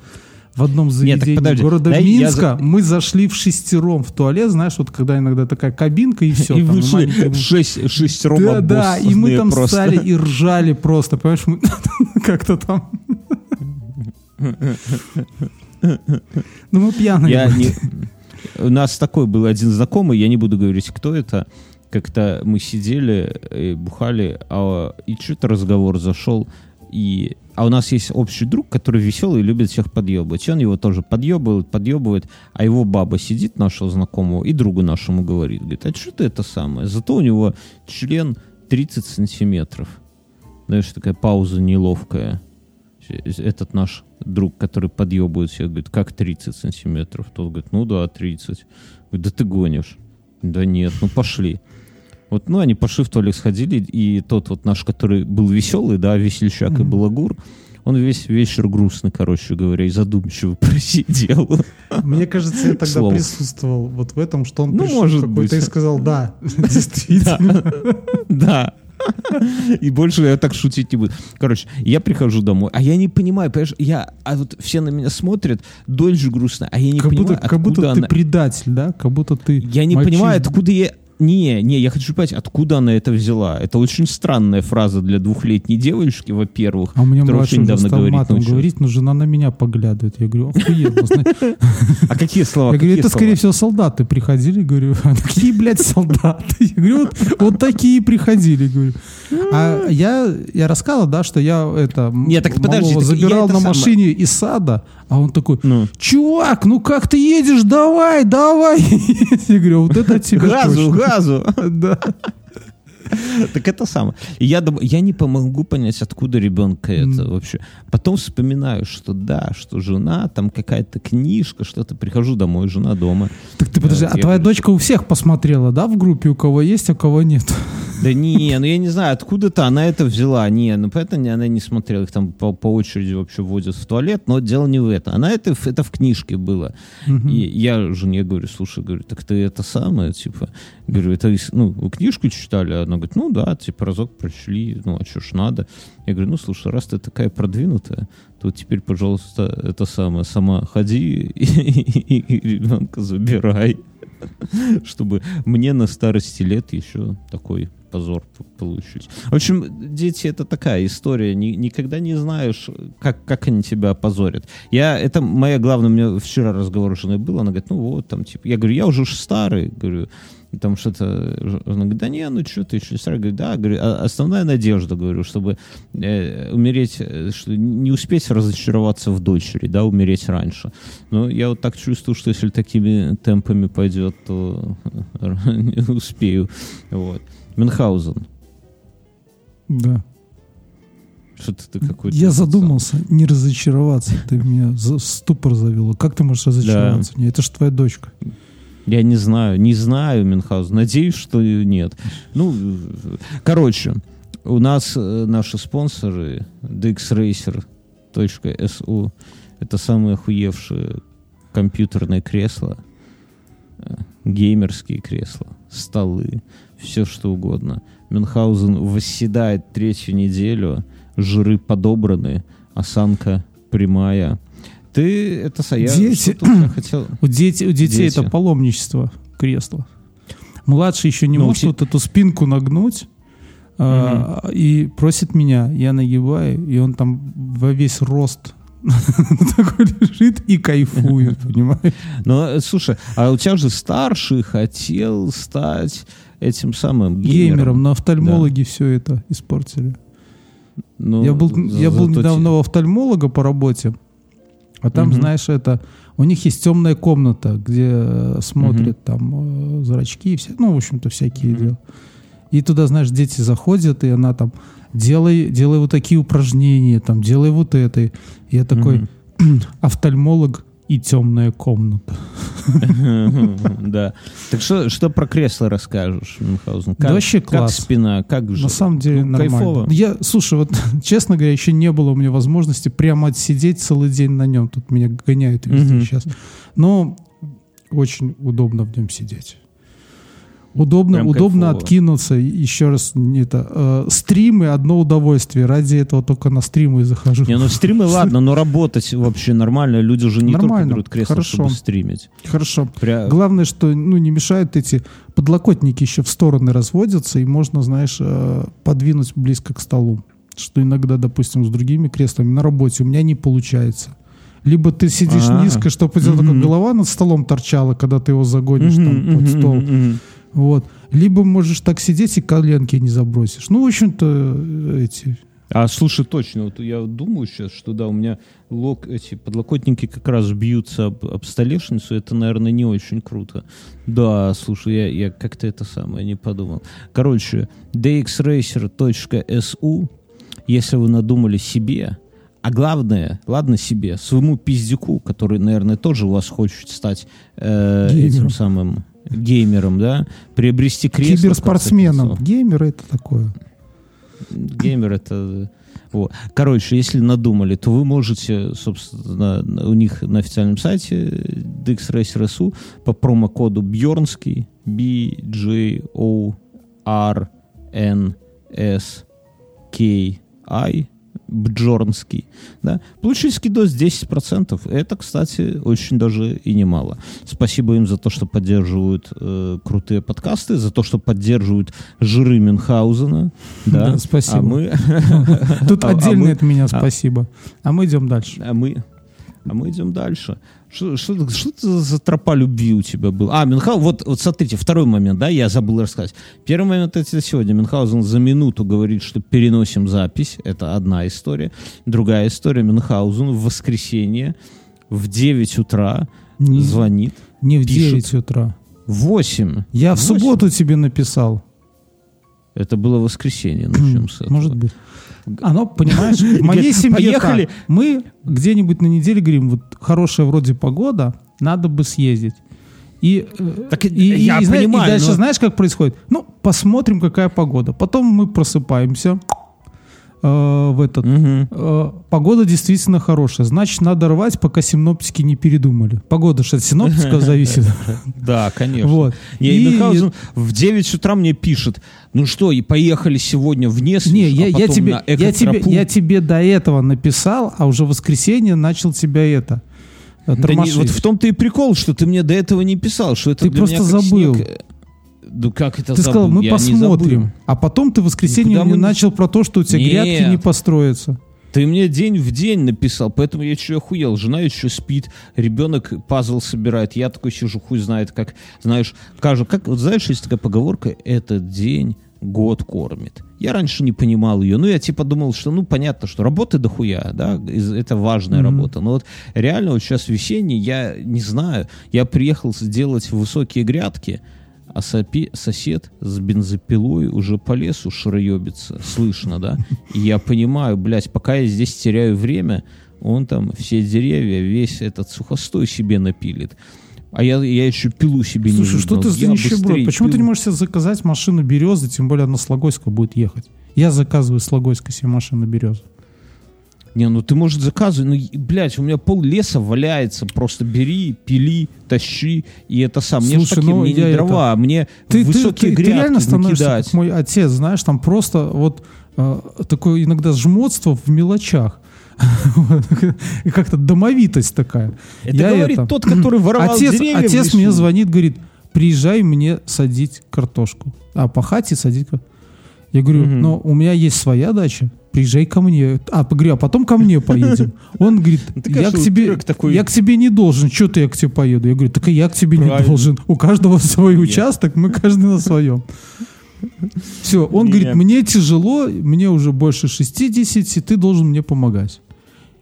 в одном Нет, заведении подожди. города Дай я Минска мы зашли в шестером в туалет, знаешь, вот когда иногда такая кабинка и все. и вышли шесть, шестером Да, да, и мы там просто. стали и ржали просто, понимаешь, мы как-то там... Ну, мы пьяные. Я не... У нас такой был один знакомый, я не буду говорить, кто это. Как-то мы сидели, э, бухали, а, и что-то разговор зашел. И... А у нас есть общий друг, который веселый и любит всех подъебывать. И он его тоже подъебывает, подъебывает, а его баба сидит, нашего знакомого, и другу нашему говорит. Говорит, а что ты это самое? Зато у него член 30 сантиметров. Знаешь, такая пауза неловкая. Этот наш друг, который подъебывает всех, говорит, как 30 сантиметров? Тот говорит, ну да, 30. Говорит, да ты гонишь. Да нет, ну пошли. Вот, ну, они пошли в туалет, сходили, и тот вот наш, который был веселый, да, весельчак и балагур, он весь вечер грустный, короче говоря, и задумчиво просидел. Мне кажется, я тогда Слово. присутствовал вот в этом, что он Ну, пришел может какой-то и быть. сказал, да, действительно. Да. И больше я так шутить не буду. Короче, я прихожу домой, а я не понимаю, понимаешь, я, а вот все на меня смотрят, дочь грустная, а я не Как будто, понимаю, как будто ты она... предатель, да? Как будто ты Я не мальчишка. понимаю, откуда я... Не, не, я хочу понять, откуда она это взяла. Это очень странная фраза для двухлетней девочки, во-первых. А у меня младший уже стал говорить матом научилась. говорить, но жена на меня поглядывает. Я говорю, охуенно. А какие слова? Я говорю, это, скорее всего, солдаты приходили, говорю. «А Какие, блядь, солдаты? Я говорю, вот, такие приходили, говорю. А я, я рассказывал, да, что я это Нет, так подожди, забирал на машине из сада, а он такой, Ну. чувак, ну как ты едешь, давай, давай. Я говорю, вот это от тебя Газу, точно». газу. Да. Так это самое. И Я, я не помогу понять, откуда ребенка это вообще. Потом вспоминаю, что да, что жена, там какая-то книжка, что-то. Прихожу домой, жена дома. Так ты подожди, Да, а твоя дочка у всех посмотрела, да, в группе, у кого есть, а у кого нет? Да не, ну я не знаю, откуда-то она это взяла. Не, ну поэтому она не смотрела. Их там по, по очереди вообще вводят в туалет, но дело не в этом. Она это, в- это в книжке было. И я жене говорю, слушай, говорю, так ты это самое, типа, говорю, это, ну, вы книжку читали? Она говорит, ну да, типа, разок прочли, ну, а что ж надо? Я говорю, ну, слушай, раз ты такая продвинутая, то теперь, пожалуйста, это самое, сама ходи и, ребенка забирай, чтобы мне на старости лет еще такой позор получить. В общем, дети это такая история. Ни- никогда не знаешь, как, как они тебя опозорят. Я, это моя главная, у меня вчера разговор с женой был, она говорит, ну вот, там, типа, я говорю, я уже уж старый, говорю, там что-то, она говорит, да не, ну что ты старый, говорю, да, говорю, «А основная надежда, говорю, чтобы э, умереть, э, что не успеть разочароваться в дочери, да, умереть раньше. Но я вот так чувствую, что если такими темпами пойдет, то не успею. Вот. Мюнхгаузен. Да. Что-то ты какой-то... Я задумался, не разочароваться. Ты меня за- ступор завела. Как ты можешь разочароваться? Не, Это же твоя дочка. Я не знаю, не знаю Мюнхгаузен. Надеюсь, что нет. Ну, короче, у нас э, наши спонсоры dxracer.su это самые охуевшие компьютерные кресла, э, геймерские кресла, столы, все что угодно. Мюнхгаузен восседает третью неделю, жиры подобраны, осанка прямая. Ты это я Дети. хотел. У, дети, у детей Дети. это паломничество кресла. Младший еще не Ну, может те- вот эту спинку нагнуть. а, и просит меня, я нагибаю, и он там во весь рост такой лежит и кайфует, понимаешь? Э, слушай, а у тебя же старший хотел стать этим самым геймером. Геймером, но офтальмологи все это испортили. Ну, я был, я был недавно у офтальмолога по работе, а там, Мгм. знаешь, это у них есть темная комната, где э, смотрят там э, зрачки, и все, ну, в общем-то, всякие Мгм. дела. И туда, знаешь, дети заходят, и она там делай, делай вот такие упражнения, там, делай вот это. И я такой офтальмолог и темная комната. Да. Так что, что про кресло расскажешь, Мюнхгаузен? Да вообще Как класс. спина, как же? На самом деле Ну, нормально. кайфово. Я, слушай, вот честно говоря, еще не было у меня возможности прямо отсидеть целый день на нем. Тут меня гоняют везде сейчас. Но очень удобно в нем сидеть. Удобно, Прям удобно кайфово. откинуться. Еще раз, это, э, стримы одно удовольствие. Ради этого только на стримы и захожу. Не, ну стримы ладно, но работать вообще нормально. Люди же не только Нормально, берут кресло, хорошо. чтобы стримить. Хорошо. Пря- Главное, что ну, не мешают эти подлокотники еще в стороны разводятся, и можно, знаешь, э, подвинуть близко к столу. Что иногда, допустим, с другими креслами на работе у меня не получается. Либо ты сидишь А. низко, чтобы у тебя только Мгм. голова над столом торчала, когда ты его загонишь там Мгм, под стол. мгм. Вот. Либо можешь так сидеть и коленки не забросишь. Ну, в общем-то, э, эти... А слушай, точно, вот я думаю сейчас, что да, у меня лок, эти подлокотники как раз бьются об, об столешницу, это, наверное, не очень круто. Да, слушай, я, я как-то это самое не подумал. Короче, dxracer.su, если вы надумали себе, а главное, ладно себе, своему пиздюку, который, наверное, тоже у вас хочет стать э, Геймером. этим самым геймером, да, приобрести кресло. Киберспортсменом. Геймер это такое. Геймер это... Вот. Короче, если надумали, то вы можете, собственно, у них на официальном сайте DXRacer.su по промокоду Бьорнский B J O R N S K I Бджорнский, да, получить скидос 10%. Это, кстати, очень даже и немало. Спасибо им за то, что поддерживают э, крутые подкасты, за то, что поддерживают жиры Мюнхгаузена. Да, Да, спасибо. А мы, Тут А- а отдельно от меня спасибо. А мы идем дальше. а мы, а мы идем дальше. Что, что, что это за тропа любви у тебя была? А, Мюнхгаузен, вот, вот смотрите, второй момент, да, я забыл рассказать. Первый момент это сегодня. Мюнхгаузен за минуту говорит, что переносим запись. Это одна история. Другая история. Мюнхгаузен в воскресенье в 9 утра Не, звонит. не в пишет. 9 утра. В 8. Я в субботу тебе написал. Это было воскресенье, начнем с этого. Может быть. Оно, понимаешь, в моей семье Поехали. так. Мы где-нибудь на неделе говорим, вот хорошая вроде погода, надо бы съездить. И, э, Так, и, я и зна- и понимаю, дальше но- знаешь, как происходит? Ну, посмотрим, какая погода. Потом мы просыпаемся э, в этот. Мгм. Э, погода действительно хорошая. Значит, надо рвать, пока синоптики не передумали. Погода же от синоптиков зависит. Да, конечно. Вот. Не, И- Мюнхгаузен в 9 утра мне пишет, ну что, и поехали сегодня в Несвич, Не, я, а я, тебе, я, тебе, экотропу». я тебе до этого написал, а уже в воскресенье начал тебя это э, Да не, вот в том-то и прикол, что ты мне до этого не писал, что это Ты для просто меня как забыл. снег. Ну как это Ты сказал, забыл? мы Я посмотрим. А потом ты в воскресенье мне мы начал про то, что у тебя Нет. грядки не построятся. Ты мне день в день написал, поэтому я еще охуел. Жена еще спит, ребенок пазл собирает. Я такой сижу, хуй знает, как, знаешь, кажу, как, вот знаешь, есть такая поговорка, этот день год кормит. Я раньше не понимал ее. Ну, я типа думал, что, ну, понятно, что работы дохуя, да, это важная работа. Но вот реально вот сейчас весенний, я не знаю, я приехал сделать высокие грядки, а сопи- сосед с бензопилой уже по лесу шароебится, слышно, да? И я понимаю, блядь, пока я здесь теряю время, он там все деревья, весь этот сухостой себе напилит. А я, я еще пилу себе не Слушай, что выгнал. ты за нищеброд? Почему ты не пилу. можешь себе заказать машину Березы, тем более она с Логойска будет ехать? Я заказываю с Логойска себе машину Березы. Не, ну ты, может, заказывай, ну, блядь, у меня пол леса валяется, просто бери, пили, тащи, и это сам. Мне ж Слушай, такие, ну, мне не это- дрова, а мне Ты, ты, высокие ты- ты грядки реально становишься накидать. как мой отец, знаешь, там просто вот э, такое иногда жмотство в мелочах. И как-то домовитость такая. Это Я говорит это- тот, который воровал отец, деревья отец мне звонит, говорит, приезжай мне садить картошку. А пахать и садить ка- Я говорю, Мгм. но у меня есть своя дача, приезжай ко мне. А, говорю, а потом ко мне поедем. Он говорит, Ну, я к тебе, такой. я к тебе не должен, что ты я к тебе поеду? Я говорю, так и я к тебе не Правильно. должен. У каждого свой участок, мы каждый на своем. Все, он Не. говорит, мне тяжело, мне уже больше 60, ты должен мне помогать.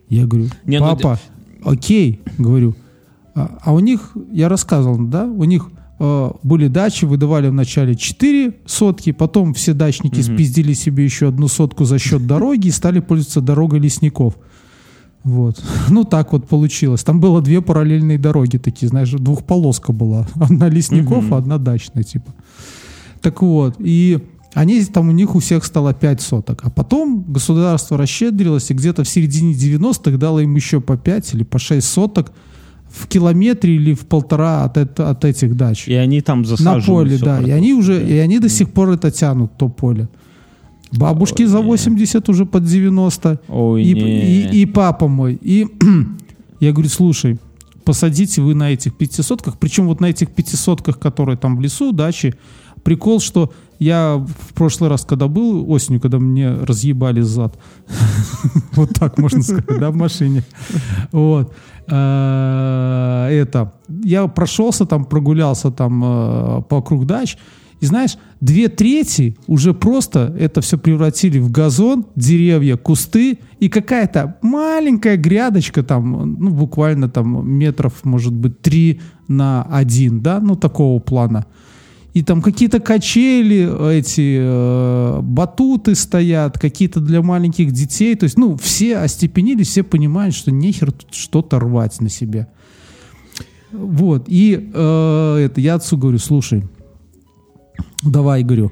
Я говорю, Не, ну, папа, окей, говорю. А, а у них, я рассказывал, да, у них были дачи, выдавали вначале 4 сотки, потом все дачники спиздили себе еще одну сотку за счет дороги и стали пользоваться дорогой лесников. Вот. Ну, так вот получилось. Там было две параллельные дороги такие, знаешь, двухполоска была. Одна лесников, а одна дачная, типа. Так вот, и они там у них у всех стало 5 соток. А потом государство расщедрилось и где-то в середине 90-х дало им еще по 5 или по 6 соток в километре или в полтора от, это- от этих дач. И они там На засаживают. поле, да. И они уже, и они до сих пор это тянут, то поле. Бабушки Ой, за не. 80 уже под 90. Ой, и, не. и, и папа мой. И я говорю, слушай, посадите вы на этих пятисотках. Причем вот на этих пятисотках, которые там в лесу, дачи, прикол, что я в прошлый раз, когда был осенью, когда мне разъебали зад, вот так можно сказать, да, в машине, вот, Э, это, я прошелся там, прогулялся там э, вокруг дач, и знаешь, две трети уже просто это все превратили в газон, деревья, кусты и какая-то маленькая грядочка там, ну буквально там метров, может быть, три на один, да, ну такого плана. И там какие-то качели, эти э, батуты стоят, какие-то для маленьких детей. То есть, ну, все остепенились, все понимают, что нехер тут что-то рвать на себя. Вот. И э, это, я отцу говорю, слушай, давай, говорю,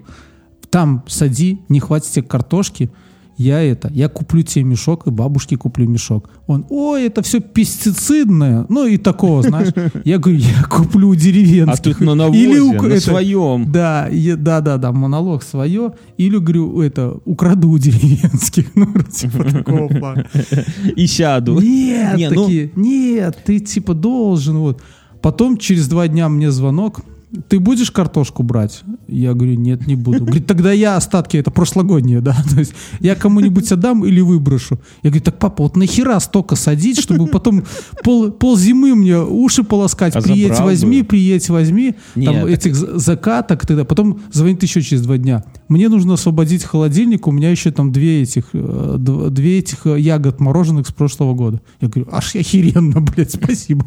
там сади, не хватит тебе картошки, я это, я куплю тебе мешок, и бабушке куплю мешок. Он, ой, это все пестицидное, ну и такого, знаешь. Я говорю, я куплю у деревенских. А тут на навозе, Или у- на это- своем. Да, я- да, да, да, монолог свое. Или, говорю, это, украду у деревенских. Ну, типа такого плана. И сяду. Нет, Не, ну- такие, нет, ты типа должен, вот. Потом через два дня мне звонок, ты будешь картошку брать? Я говорю, нет, не буду. Говорит, тогда я остатки, это прошлогодние, да, то есть я кому-нибудь отдам или выброшу. Я говорю, так, папа, вот нахера столько садить, чтобы потом пол, пол зимы мне уши полоскать, А приедь, возьми, бы. приедь, возьми, Нет, там так- этих за- закаток, тогда. потом звонит еще через два дня. Мне нужно освободить холодильник, у меня еще там две этих, э, дв- две этих э, ягод мороженых с прошлого года. Я говорю, аж охеренно, блядь, спасибо.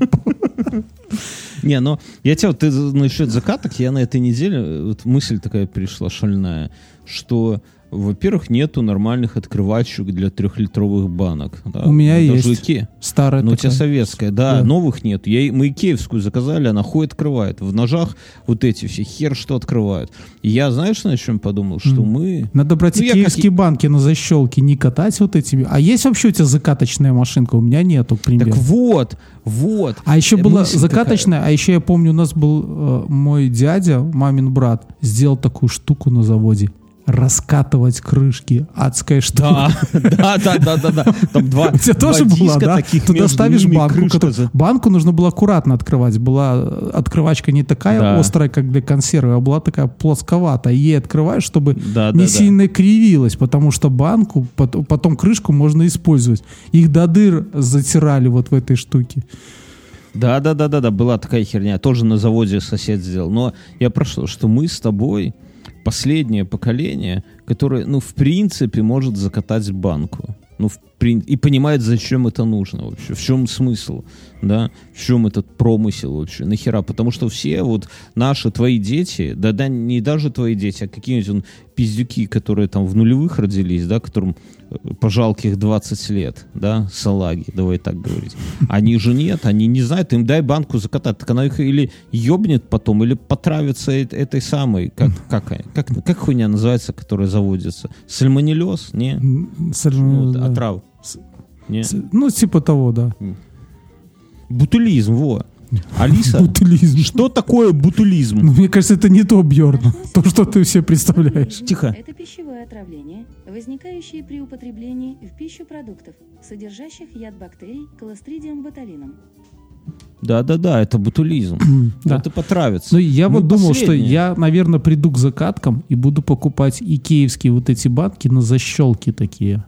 Не, но я тебя, вот ты насчет закаток, я на этой неделе, вот мысль такая пришла шальная, что, во-первых, нету нормальных открывачек для трехлитровых банок. да. У меня даже есть. Икеа. Старая Ну, у тебя такая. советская, да, Да. новых нет. Я, и- мы икеевскую заказали, она хуй открывает. В ножах вот эти все хер что открывают. И я, знаешь, на чем подумал? Что Мгм. мы... Надо брать Ну, я киевские как- банки на защелки, не катать вот этими. А есть вообще у тебя закаточная машинка? У меня нету, к примеру. Так вот, вот. А еще Э, была закаточная, а еще я помню, у нас был э, мой дядя, мамин брат, сделал такую штуку на заводе. Раскатывать крышки. Адская штука. Да, да, да, да, да. Там два, У тебя тоже диска да? таких Туда ставишь банку. которую- Банку нужно было аккуратно открывать. Была э, открывачка не такая Да. острая, как для консервы, а была такая плосковатая. Ей открываешь, чтобы Да, не да, да. сильно кривилась, потому что банку, пот- потом крышку можно использовать. Их до дыр затирали вот в этой штуке. Да, да, да, да, да, была такая херня. Тоже на заводе сосед сделал. Но я прошу, что мы с тобой последнее поколение, которое, ну, в принципе, может закатать банку. Ну, в прин- и понимает, зачем это нужно вообще, в чем смысл, да, в чем этот промысел вообще, нахера, потому что все вот наши, твои дети, да, да, не даже твои дети, а какие-нибудь он, пиздюки, которые там в нулевых родились, да, которым по жалких 20 лет, да, салаги, давай так говорить. Они же нет, они не знают, им дай банку закатать, так она их или ёбнет потом, или потравится этой самой, как, как, как, как хуйня называется, которая заводится? Сальмонеллез? Не? М, с- Ну, да. отрав. Не? Ну, типа того, да. Бутулизм, во. Алиса, Бутулизм. что такое бутулизм? Ну, мне кажется, это не то, Бьорн, то, что ты все представляешь. Тихо. Это пищевое отравление, возникающее при употреблении в пищу продуктов, содержащих яд бактерий колостридиум ботулином. Да-да-да, это бутулизм. Да. Это потравится. Ну, я Мы вот думал, что последние. я, наверное, приду к закаткам и буду покупать икеевские вот эти банки на защелки такие.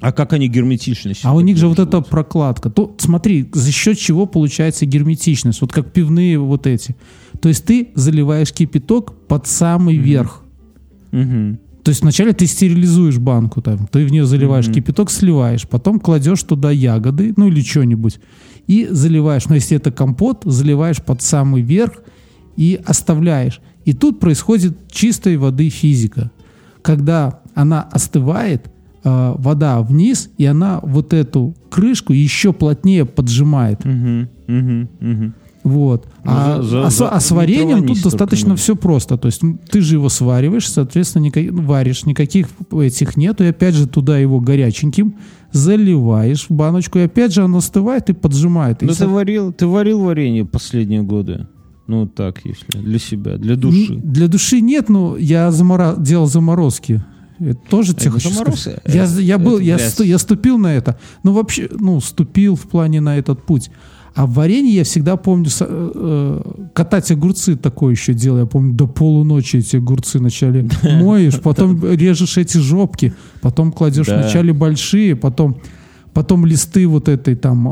А как они герметичны А у них же вот эта прокладка. То, смотри, за счет чего получается герметичность. Вот как пивные вот эти. То есть ты заливаешь кипяток под самый верх. Мгм. То есть вначале ты стерилизуешь банку, там, ты в нее заливаешь Мгм. кипяток, сливаешь, потом кладешь туда ягоды, ну или что-нибудь, и заливаешь. Но если это компот, заливаешь под самый верх и оставляешь. И тут происходит чистой воды физика. Когда она остывает, э, вода вниз, и она вот эту крышку еще плотнее поджимает. Вот. Ну, а, за- а с- за а с вареньем тут достаточно все просто. То есть ты же его свариваешь, соответственно, никак- ну, варишь, никаких этих нету, и опять же туда его горяченьким заливаешь в баночку, и опять же оно остывает и поджимает. И Ну, со- ты варил, ты варил варенье последние годы? Ну, так, если, для себя, для души. Для души нет, но я замора- делал заморозки. Это тоже Это сказать. Я, я был, это, я, сту- я ступил на это. Ну, вообще, ну, ступил в плане на этот путь. А в варенье я всегда помню э, э, катать огурцы такое еще делал. Я помню, до полуночи эти огурцы вначале моешь, потом режешь эти жопки, потом кладешь Да. вначале большие, потом потом листы вот этой там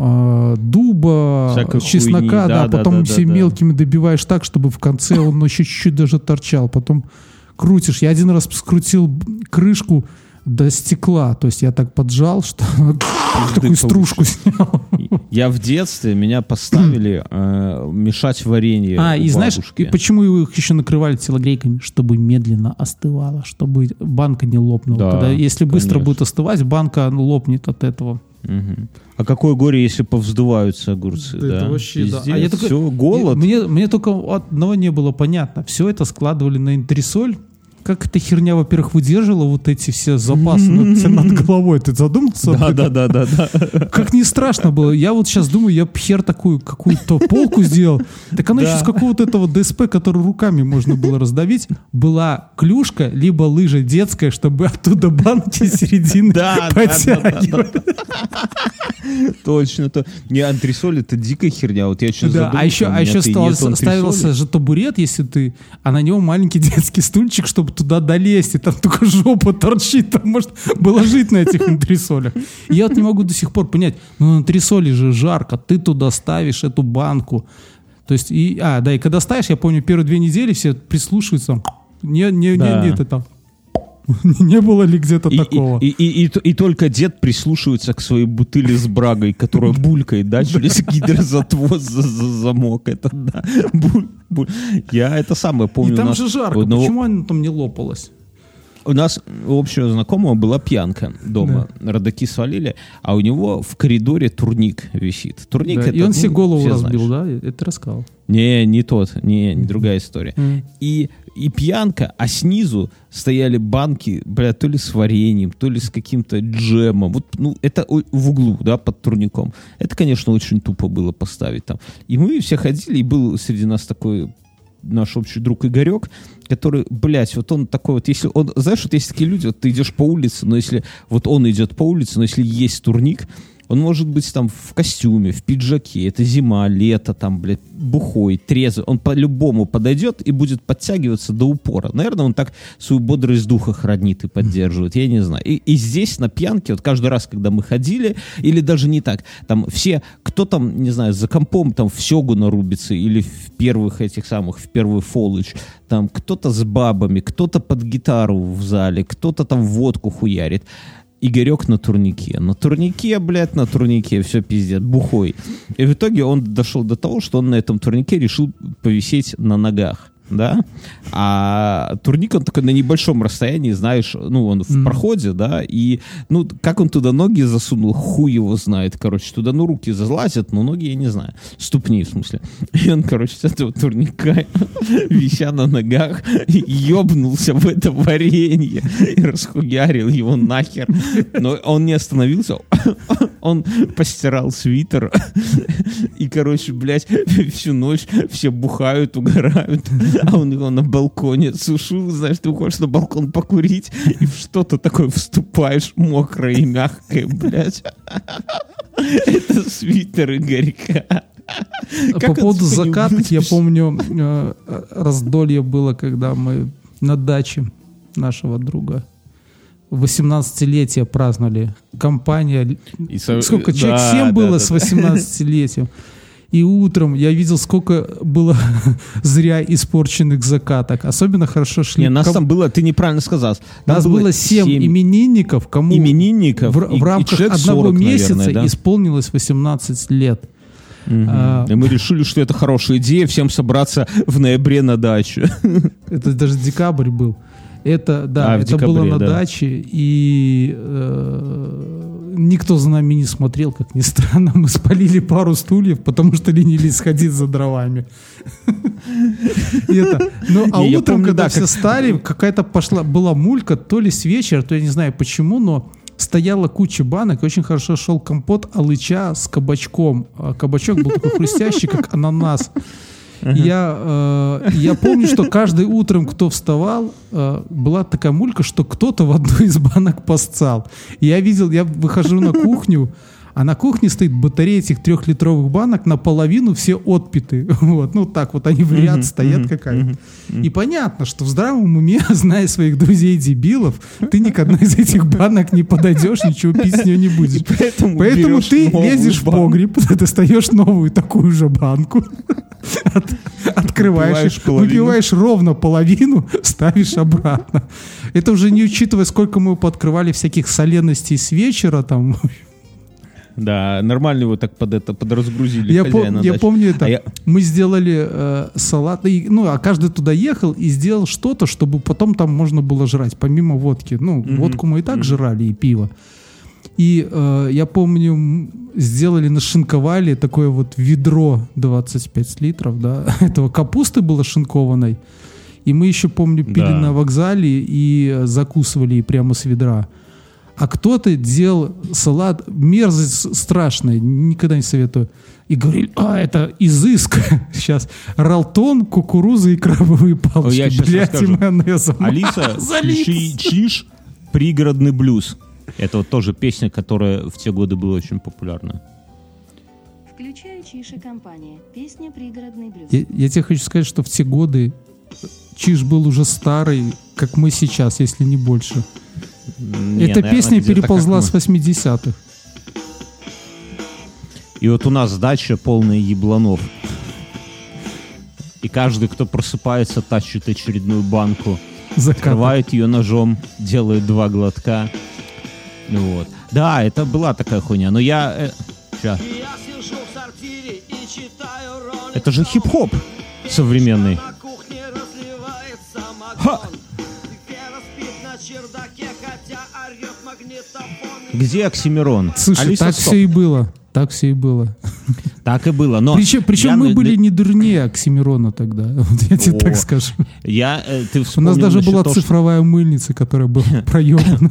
э, дуба, Всякой чеснока, хуйни. да, Да, потом да, все да, да. мелкими добиваешь так, чтобы в конце он еще чуть-чуть даже торчал, потом крутишь. Я один раз скрутил крышку до стекла, то есть я так поджал, что такую стружку снял. Я в детстве, меня поставили э, мешать варенье А, и знаешь, бабушки. и почему их еще накрывали телогрейками? Чтобы медленно остывало, чтобы банка не лопнула. Да, Когда, если быстро конечно. будет остывать, банка лопнет от этого. Мгм. А какое горе, если повздуваются огурцы, Да, да? это вообще, да. А я такой- всё, голод. Мне, мне только одного не было понятно. Все это складывали на энтресоль. Как эта херня, во-первых, выдерживала вот эти все запасы над, над головой? Ты задумался? Да, да, да, да, да. Как не страшно было. Я вот сейчас думаю, я хер такую какую-то полку сделал. Так оно Да. еще с какого-то этого ДСП, который руками можно было раздавить, была клюшка, либо лыжа детская, чтобы оттуда банки середины Да, подтягивать. Точно. То... Не, антресоль это дикая херня. Вот я сейчас Да, а еще, а еще ставился, ставился же табурет, если ты, а на него маленький детский стульчик, чтобы туда долезть, и там только жопа торчит, там может было жить на этих антресолях. И я вот не могу до сих пор понять, ну на антресоле же жарко, ты туда ставишь эту банку. То есть, и, а, да, и когда ставишь, я помню, первые две недели все прислушиваются, не, не, Да. не, не, это там, Не было ли где-то такого? и, и, и, и только дед прислушивается к своей бутыли с брагой, которая булькает, да, через за замок. Это да. Буль- буль. Я это самое помню. И там же жарко, почему оно там не лопалось? У нас у общего знакомого была пьянка дома. Родаки свалили, а у него в коридоре турник висит. Турник Да, это, и он ну, себе голову разбил, знают. да? Это рассказал. Не, не тот, не, не другая история. Мгм. И, и пьянка, а снизу стояли банки, бля, то ли с вареньем, то ли с каким-то джемом. Вот, ну, это в углу, да, под турником. Это, конечно, очень тупо было поставить там. И мы все ходили, и был среди нас такой наш общий друг Игорек, который, блядь, вот он такой вот, если он, знаешь, вот есть такие люди, вот ты идешь по улице, но если вот он идет по улице, но если есть турник, он может быть там в костюме, в пиджаке, это зима, лето, там, блядь, бухой, трезвый. Он по-любому подойдет и будет подтягиваться до упора. Наверное, он так свою бодрость духа хранит и поддерживает, я не знаю. И, и здесь на пьянке, вот каждый раз, когда мы ходили, или даже не так, там все, кто там, не знаю, за компом там в Сёгу нарубится, или в первых этих самых, в первый фолыч, там кто-то с бабами, кто-то под гитару в зале, кто-то там водку хуярит. Игорек на турнике. На турнике, блядь, на турнике, все пиздец, бухой. И в итоге он дошел до того, что он на этом турнике решил повисеть на ногах. Да? А турник, он такой на небольшом расстоянии, знаешь, ну, он в проходе, да, и, ну, как он туда ноги засунул, хуй его знает, короче, туда, ну, руки залазят, но ноги, я не знаю, ступни, в смысле. И он, короче, с этого турника, вися на ногах, ебнулся в это варенье и расхуярил его нахер. Но он не остановился, он постирал свитер, и, короче, блядь, всю ночь все бухают, угорают, а он его на балконе сушил, знаешь, ты уходишь на балкон покурить, и в что-то такое вступаешь мокрое и мягкое, блядь. Это свитер Игорька. По поводу закаток, я помню, э, раздолье было, когда мы на даче нашего друга 18-летие праздновали. Компания, И со- сколько, да, человек 7 да, было да, с да. 18-летием. И утром я видел, сколько было зря испорченных закаток. Особенно хорошо шли. Не, нас ком- там было, ты неправильно сказал. Там нас было 7 семь именинников, кому именинников. в, и- в и рамках человек одного 40, месяца наверное, да? исполнилось 18 лет. Мгм. А, И мы решили, что это хорошая идея всем собраться в ноябре на дачу. Это даже декабрь был. Это, да, А, это было декабре, на да. даче, и э, никто за нами не смотрел, как ни странно. Мы спалили пару стульев, потому что ленились сходить за дровами. Ну, а утром, когда да, все стали, какая-то пошла, была мулька, то ли с вечера, то я не знаю почему, но стояла куча банок, и очень хорошо шел компот алыча с кабачком. А кабачок был такой хрустящий, как ананас. Я, э, я помню, что каждый утром, кто вставал, э, была такая мулька, что кто-то в одну из банок посцал. Я видел, я выхожу на кухню, а на кухне стоит батарея этих трехлитровых банок, наполовину все отпиты. Вот, ну так вот они в ряд стоят какая-то. И понятно, что в здравом уме, зная своих друзей-дебилов, ты ни к одной из этих банок не подойдешь, ничего пить с нее не будешь. Поэтому, Поэтому берешь ты лезешь в банку. погреб, достаешь новую такую же банку, от- открываешь, Выпиваешь и ровно половину, ставишь обратно. Это уже не учитывая, сколько мы пооткрывали всяких соленостей с вечера там. Да, нормально его так под это подразгрузили. Я, пом- я помню это. А я- Мы сделали э, салат, и, ну, а каждый туда ехал и сделал что-то, чтобы потом там можно было жрать, помимо водки. Ну, водку мы и так жрали, и пиво. И э, я помню, сделали, нашинковали такое вот ведро 25 литров, да, этого капусты было шинкованной. И мы еще, помню, пили Да. на вокзале и э, закусывали прямо с ведра. А кто-то делал салат, мерзость страшная, никогда не советую. И говорили, а, это изыск. Сейчас ралтон, кукуруза и крабовые палочки. я щас Блядь, и расскажу. майонезом. Алиса, включи Чиж, пригородный блюз. Это вот тоже песня, которая в те годы была очень популярна. Включаю Чиши компания. Песня «Пригородный блюз». Я, я тебе хочу сказать, что в те годы Чиж был уже старый, как мы сейчас, если не больше. Не, Эта наверное, песня переползла с 80-х. мы. И вот у нас дача полная ебланов. И каждый, кто просыпается, тащит очередную банку открывают ее ножом, делают два глотка. Ну Вот. Да, это была такая хуйня. Но я... э, ща. Это же хип-хоп современный. Ха! Где Оксимирон? Слушай, Алиса, так стоп. все и было. Так все и было. Так и было. Но Причем, причем я мы были не дурнее Оксимирона тогда. Вот я тебе О, так скажу. Я, э, ты У нас даже была что- цифровая мыльница, которая была проебана.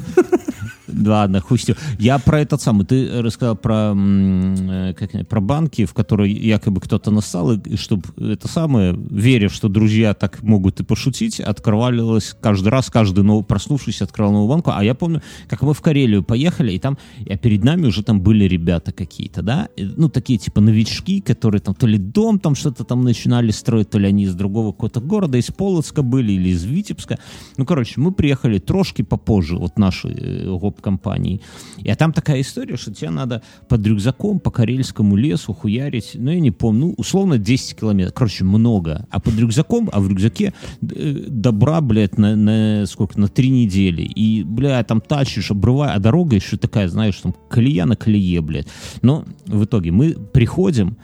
Ладно, хуй с ним. Я про этот самый. Ты рассказал про, э, как, про банки, в которые якобы кто-то нассал, и чтобы это самое, веря, что друзья так могут и пошутить, открывалось каждый раз, каждый новый, проснувшись, открывал новую банку. А я помню, как мы в Карелию поехали, и там, а перед нами уже там были ребята какие-то, да, ну, такие типа новички, которые там то ли дом там что-то там начинали строить, то ли они из другого какого-то города, из Полоцка были или из Витебска. Ну, короче, мы приехали трошки попозже от нашей э, гоп-компании. И а там такая история, что тебе надо под рюкзаком по карельскому лесу хуярить, ну, я не помню, ну, условно 10 километров. Короче, много. А под рюкзаком, а в рюкзаке э, добра, блядь, на, на сколько, на три недели. И, бля, там тащишь, обрывая, а дорога еще такая, знаешь, там колея на колее, блядь. Но в итоге мы приходим,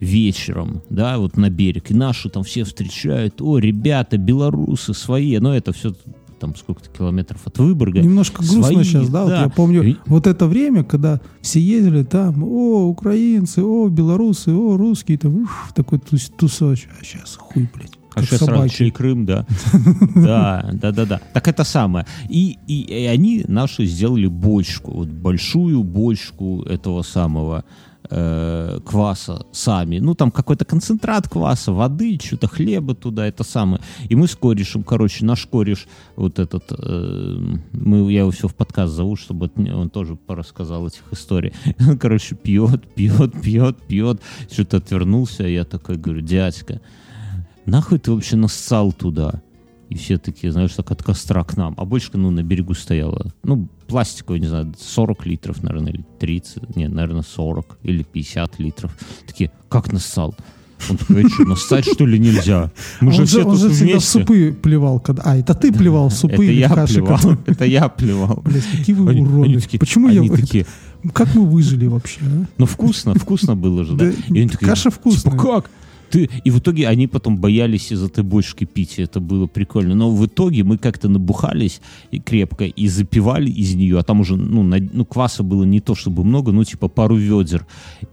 вечером, да, вот на берег, и наши там все встречают, о, ребята, белорусы свои, но это все там сколько-то километров от Выборга. Немножко грустно Свои, сейчас, да? Вот да. я помню И- вот это время, когда все ездили там, о, украинцы, о, белорусы, о, русские, там, уф, такой тус- тусач. А сейчас хуй, блядь, А сейчас собаки. и Крым, да. Да, да, да, да. Так это самое. И, и, и они наши сделали бочку, вот большую бочку этого самого э, кваса сами. Ну, там какой-то концентрат кваса, воды, что-то хлеба туда, это самое. И мы с корешем, короче, наш кореш, вот этот, э, мы, я его все в подкаст зову, чтобы он тоже порассказал этих историй. Он, короче, пьет, пьет, пьет, пьет, что-то отвернулся, и я такой говорю, дядька, нахуй ты вообще нассал туда? И все такие, знаешь, так от костра к нам. А бочка, ну, на берегу стояла. Ну, пластиковая, не знаю, 40 литров, наверное, или 30. Не, наверное, 40 или 50 литров. Такие, как нассал? Он такой, «А что, нассать, что ли, нельзя? Мы Он же все он тут же всегда в супы плевал. Когда... А, это ты плевал в супы Это или я каши? плевал. которые- Это я плевал. Блядь, какие вы Они- уроды. они такие- Почему они я... такие, Как мы выжили вообще, а? ну вкусно, вкусно было же, да? Да, И они такие, каша вкусная. Типа, как? Ты... И в итоге они потом боялись из этой бочки пить, и это было прикольно. Но в итоге мы как-то набухались и крепко и запивали из нее, а там уже, ну, на- ну, кваса было не то чтобы много, ну, типа пару ведер.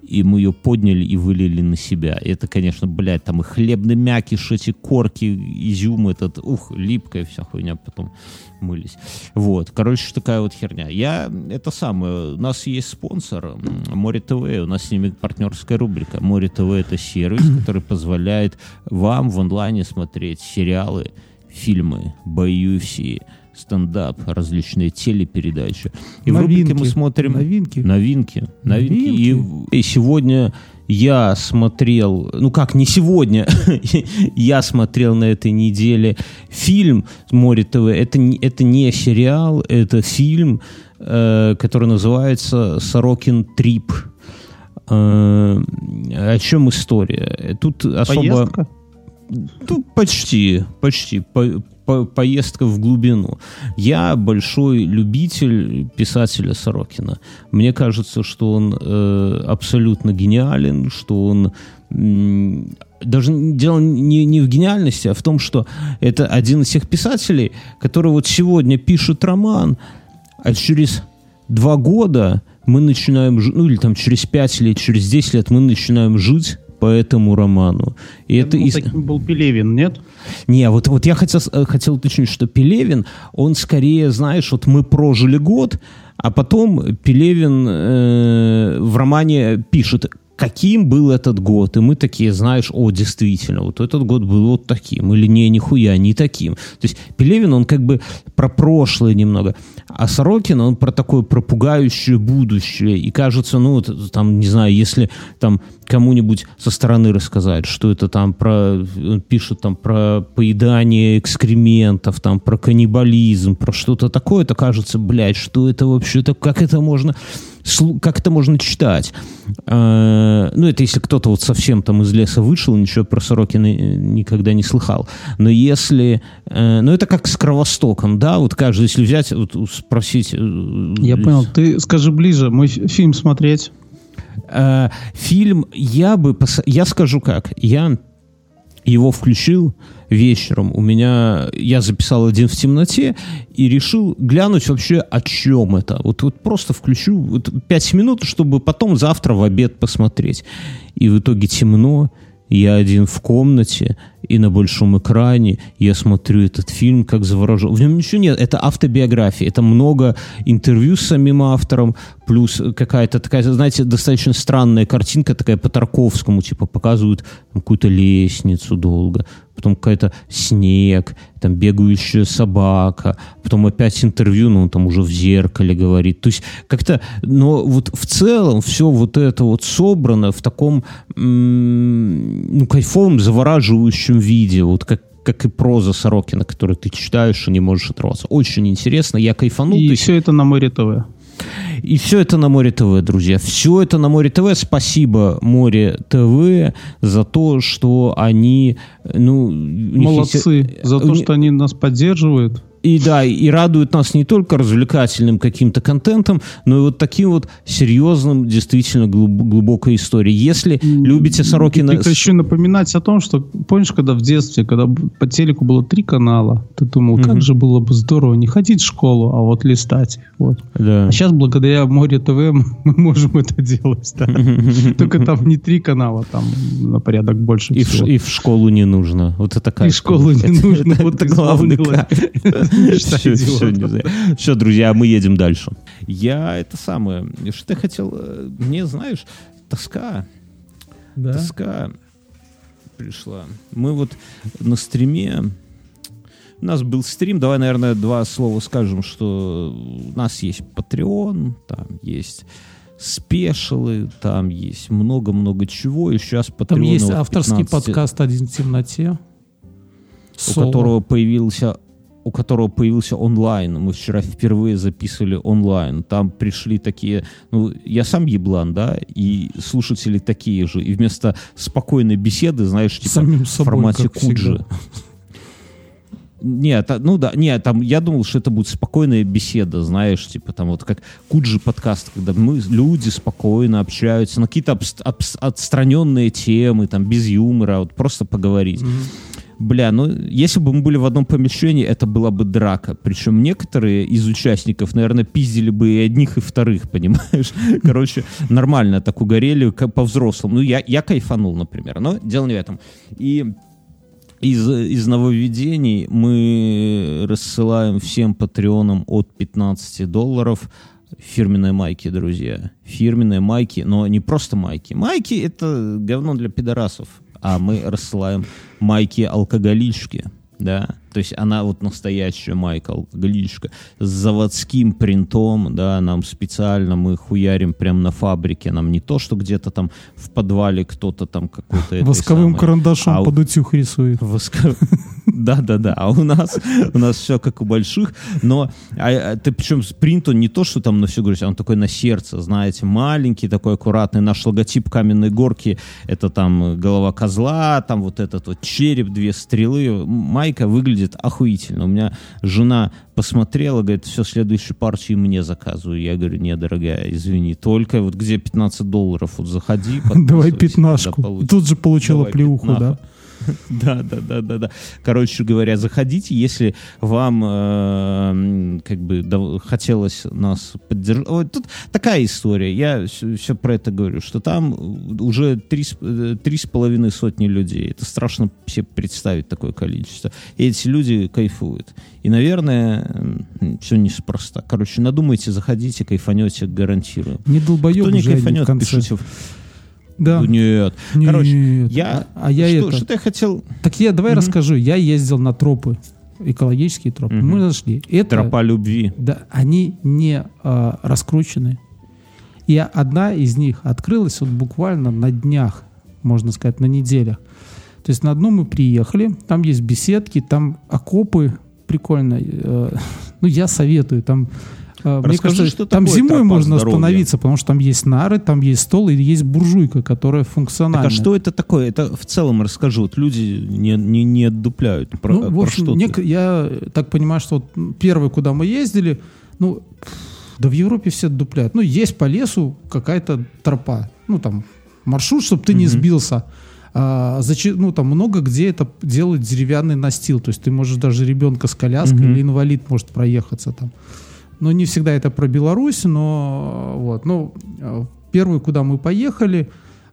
И мы ее подняли и вылили на себя. Это, конечно, блядь, там и хлебный мякиш, эти корки, изюм этот, ух, липкая вся хуйня потом мылись. Вот, короче, такая вот херня. Я, это самое, у нас есть спонсор, Море ТВ, у нас с ними партнерская рубрика. Море ТВ это сервис, который позволяет вам в онлайне смотреть сериалы, фильмы, бои UFC, стендап, различные телепередачи. И в рубрике мы Новинки. смотрим Новинки. новинки, новинки. И, Новинки. и сегодня я смотрел, ну как, не сегодня, я смотрел на этой неделе фильм «Море ТВ». Это, не- это не сериал, это фильм, э, который называется «Сорокин трип». Э, о чем история? Тут особо... Поездка? Ну, почти, почти. По- по- поездка в глубину. Я большой любитель писателя Сорокина. Мне кажется, что он э, абсолютно гениален, что он даже дело не, не в гениальности, а в том, что это один из тех писателей, который вот сегодня пишет роман, а через два года мы начинаем, ну или там через пять лет, через 10 лет мы начинаем жить по этому роману. И Я это думал, из- таким был Пелевин, нет? не, вот, вот я хотел, э, хотел уточнить, что Пелевин, он скорее, знаешь, вот мы прожили год, а потом Пелевин э, в романе пишет, каким был этот год, и мы такие, знаешь, о, действительно, вот этот год был вот таким, или не, нихуя, не таким. То есть Пелевин, он как бы про прошлое немного, а Сорокин, он про такое, про пугающее будущее, и кажется, ну, вот, там, не знаю, если там кому-нибудь со стороны рассказать, что это там про, он пишет там про поедание экскрементов, там про каннибализм, про что-то такое, то кажется, блядь, что это вообще, так как это можно как это можно читать. Э, ну, это если кто-то вот совсем там из леса вышел, ничего про Сорокина э, никогда не слыхал. Но если... э, ну, это как с Кровостоком, да, вот каждый, если взять, вот, спросить... Я понял. Ты скажи ближе, мой фи- фильм смотреть. Фильм я бы... пос- Я скажу как. Я его включил вечером. У меня... Я записал «Один в темноте» и решил глянуть вообще, о чем это. Вот, вот просто включу вот, пять минут, чтобы потом завтра в обед посмотреть. И в итоге темно, я один в комнате, и на большом экране я смотрю этот фильм как заворожен. В нем ничего нет, это автобиография, это много интервью с самим автором, плюс какая-то такая, знаете, достаточно странная картинка такая по Тарковскому, типа показывают какую-то лестницу долго, потом какая-то снег, там бегающая собака, потом опять интервью, но он там уже в зеркале говорит. То есть как-то, но вот в целом все вот это вот собрано в таком ну, кайфовом, завораживающем виде, вот как как и проза Сорокина, которую ты читаешь и не можешь оторваться. Очень интересно, я кайфанул. И То есть- все это на Море ТВ. и все это на Море ТВ, друзья. Все это на Море ТВ. Спасибо Море ТВ за то, что они... Ну, у них есть- Молодцы за то, что они нас поддерживают. И да, и радуют нас не только развлекательным каким-то контентом, но и вот таким вот серьезным, действительно глуб- глубокой историей. Если любите Сорокина... И прекращу напоминать о том, что помнишь, когда в детстве, когда по телеку было три канала, ты думал, как же было бы здорово не ходить в школу, а вот листать. Вот. Да. А сейчас благодаря Море ТВ мы можем это делать. да. Только там не три канала, там на порядок больше И в, всего. и в школу не нужно. Вот это такая И в школу не Это- нужно. это- Вот это главный вспомнила. Все, друзья, мы едем дальше. Я это самое. Что я хотел. э, Мне, знаешь, тоска. Тоска пришла. Мы вот на стриме. У нас был стрим. Давай, наверное, два слова скажем, что у нас есть Patreon, там есть спешилы, там есть много-много чего. И сейчас Patreon Там есть авторский 15 подкаст «Один в темноте». у Соло. которого появился у которого появился онлайн. Мы вчера впервые записывали онлайн. Там пришли такие... Ну, я сам еблан, да, и слушатели такие же. И вместо спокойной беседы, знаешь, типа Самим в собой, формате как всегда. куджи. Нет, а- ну да, нет, там я думал, что это будет спокойная беседа, знаешь, типа там вот как Куджи подкаст, когда мы люди спокойно общаются на какие-то абс- абс- отстраненные темы, там без юмора, вот просто поговорить. Бля, ну если бы мы были в одном помещении, это была бы драка. Причем некоторые из участников, наверное, пиздили бы и одних, и вторых, понимаешь? Короче, нормально так угорели, по-взрослому. Ну, я, я кайфанул, например. Но дело не в этом. И из, из нововведений мы рассылаем всем патреонам от 15 долларов фирменные майки, друзья. Фирменные майки, но не просто майки. Майки — это говно для пидорасов. А мы рассылаем майки-алкоголички, да. То есть она вот настоящая майка-алкоголичка с заводским принтом, да, нам специально мы хуярим прямо на фабрике. Нам не то, что где-то там в подвале кто-то там какой-то... Восковым самой- карандашом А под утюг рисует. Воска- Да, да, да. А у нас у нас все как у больших, но а, а, ты причем принт он не то, что там на все говоришь, а он такой на сердце, знаете, маленький, такой аккуратный. Наш логотип каменной горки это там голова козла, там вот этот вот череп, две стрелы. Майка выглядит охуительно. У меня жена посмотрела, говорит, все, следующую партию мне заказываю. Я говорю, не, дорогая, извини, только вот где 15 долларов, вот заходи, Давай пятнашку. Тут же получила Давай плеуху, пятнаха. да? Да, да, да, да, да. Короче говоря, заходите, если вам э, как бы хотелось нас поддержать. Ой, тут такая история. Я все, про это говорю, что там уже три, э, три с половиной сотни людей. Это страшно себе представить такое количество. И эти люди кайфуют. И, наверное, все неспроста. Короче, надумайте, заходите, кайфанете, гарантирую. Не Кто долбоеб не они в кайфанет, пишите. в- Да. Нет. Нет. Короче, я... А, а я что, это... что я хотел... Так я давай Мгм. расскажу. Я ездил на тропы, экологические тропы. Мгм. Мы нашли. Это, Тропа любви. Да, они не а, раскручены. И одна из них открылась вот буквально на днях, можно сказать, на неделях. То есть на одну мы приехали, там есть беседки, там окопы, прикольно. э, ну, я советую, там А, Мне Расскажи, кажется, что там зимой можно здоровья. остановиться, потому что там есть нары, там есть стол и есть буржуйка, которая Так функциональна. а что это такое? Это в целом расскажи. Вот люди не, не, не отдупляют. Про, ну, в про общем, что ты? нек- я так понимаю, что вот первый, куда мы ездили, ну, да в Европе все отдупляют. Ну, есть по лесу какая-то тропа, ну, там, маршрут, чтобы ты не Мгм. сбился. А, зачи- ну, там много где это делают деревянный настил, то есть ты можешь даже ребенка с коляской Мгм. или инвалид может проехаться там. Но не всегда это про Беларусь, но э, вот, ну, э, первый, куда мы поехали,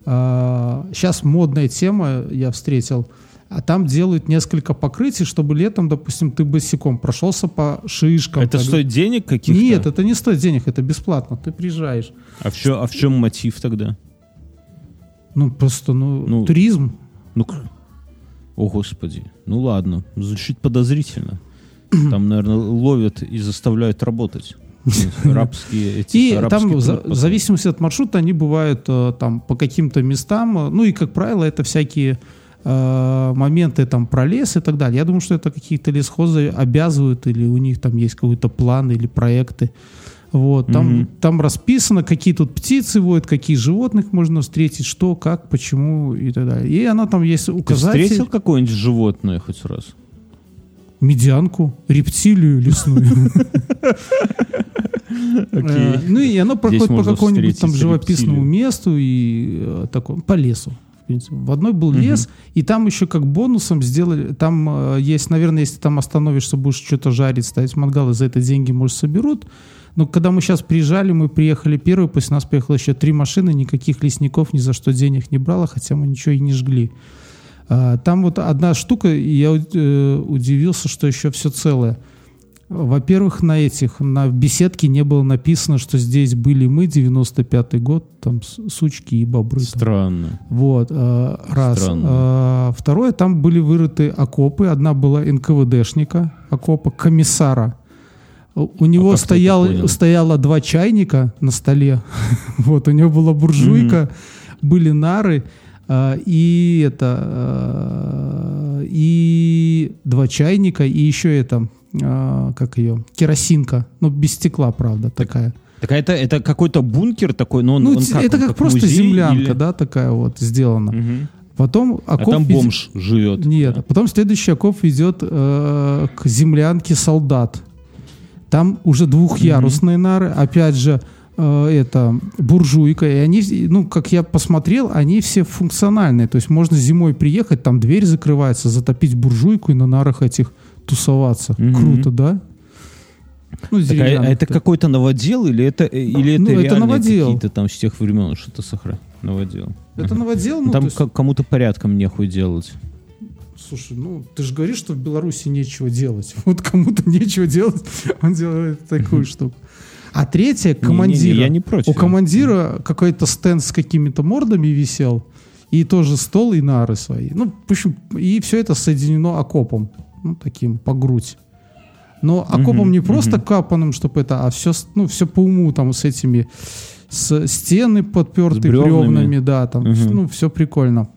сейчас модная тема, я встретил, а там делают несколько покрытий, чтобы летом, допустим, ты босиком прошелся по шишкам. Это так- стоит денег каких-то? Нет, это не стоит денег, это бесплатно, ты приезжаешь. А в, чё- а в чем мотив тогда? Ну, просто, ну, Ну, туризм. Ну, о господи. Ну ладно, звучит подозрительно. Там, наверное, ловят и заставляют работать. Рабские эти И там, в за- трудпослы. в зависимости от маршрута, они бывают э, там по каким-то местам. Ну и, как правило, это всякие э, моменты там про лес и так далее. Я думаю, что это какие-то лесхозы обязывают, или у них там есть какой-то план или проекты. Вот, там, Мгм. там расписано, какие тут птицы водят, какие животных можно встретить, что, как, почему и так далее. И она там есть Ты указатель. встретил какое-нибудь животное хоть раз? Медианку, рептилию лесную. Э, Ну и оно проходит по какому-нибудь там живописному месту и э, таком, по лесу. В, принципе. В одной был лес, и там еще как бонусом сделали, там э, есть, наверное, если там остановишься, будешь что-то жарить, ставить мангал, и за это деньги, может, соберут. Но когда мы сейчас приезжали, мы приехали первые, после нас приехало еще три машины, никаких лесников ни за что денег не брало, хотя мы ничего и не жгли. А, Там вот одна штука, и я э, удивился, что еще все целое. Во-первых, на этих, на беседке не было написано, что здесь были мы, 95-й год, там сучки и бобры. там. Странно. Вот, э, раз. Странно. А, Второе, там были вырыты окопы. Одна была НКВДшника, окопа, комиссара. У него А стоял, стояло два чайника на столе. вот, у него была буржуйка, были нары. А, и это а, и два чайника и еще это а, как ее керосинка ну без стекла правда такая Так а это, это какой-то бункер такой, но он, ну он как, это он как, просто музей землянка или- да такая вот сделана Мгм. потом А окоп там ведь- бомж живет. нет, а потом следующий окоп ведет э, к землянке солдат. Там уже двухъярусные нары, опять же, э, это буржуйка, и они, ну, как я посмотрел, они все функциональные, то есть можно зимой приехать, там дверь закрывается, затопить буржуйку и на нарах этих тусоваться. Мгм. Круто, да? Ну, Так, а, а это какой-то новодел или это, э, или это Ну, это реально новодел. какие-то там с тех времен что-то сохранено? Новодел. Это новодел, ну, там то есть- кому-то порядком нехуй делать. Слушай, ну ты же говоришь, что в Беларуси нечего делать. Вот кому-то нечего делать, он делает такую штуку. А третье, командира. я не против. У командира какой-то стенд с какими-то мордами висел, и тоже стол и нары свои. Ну, в общем, и все это соединено окопом, ну, таким, по грудь. Но окопом Мгм, не просто мгм. капаным, чтобы это, а все, ну, все по уму там с этими, с стены подпертые С бревнами. бревнами, да, там, Мгм. ну, все прикольно.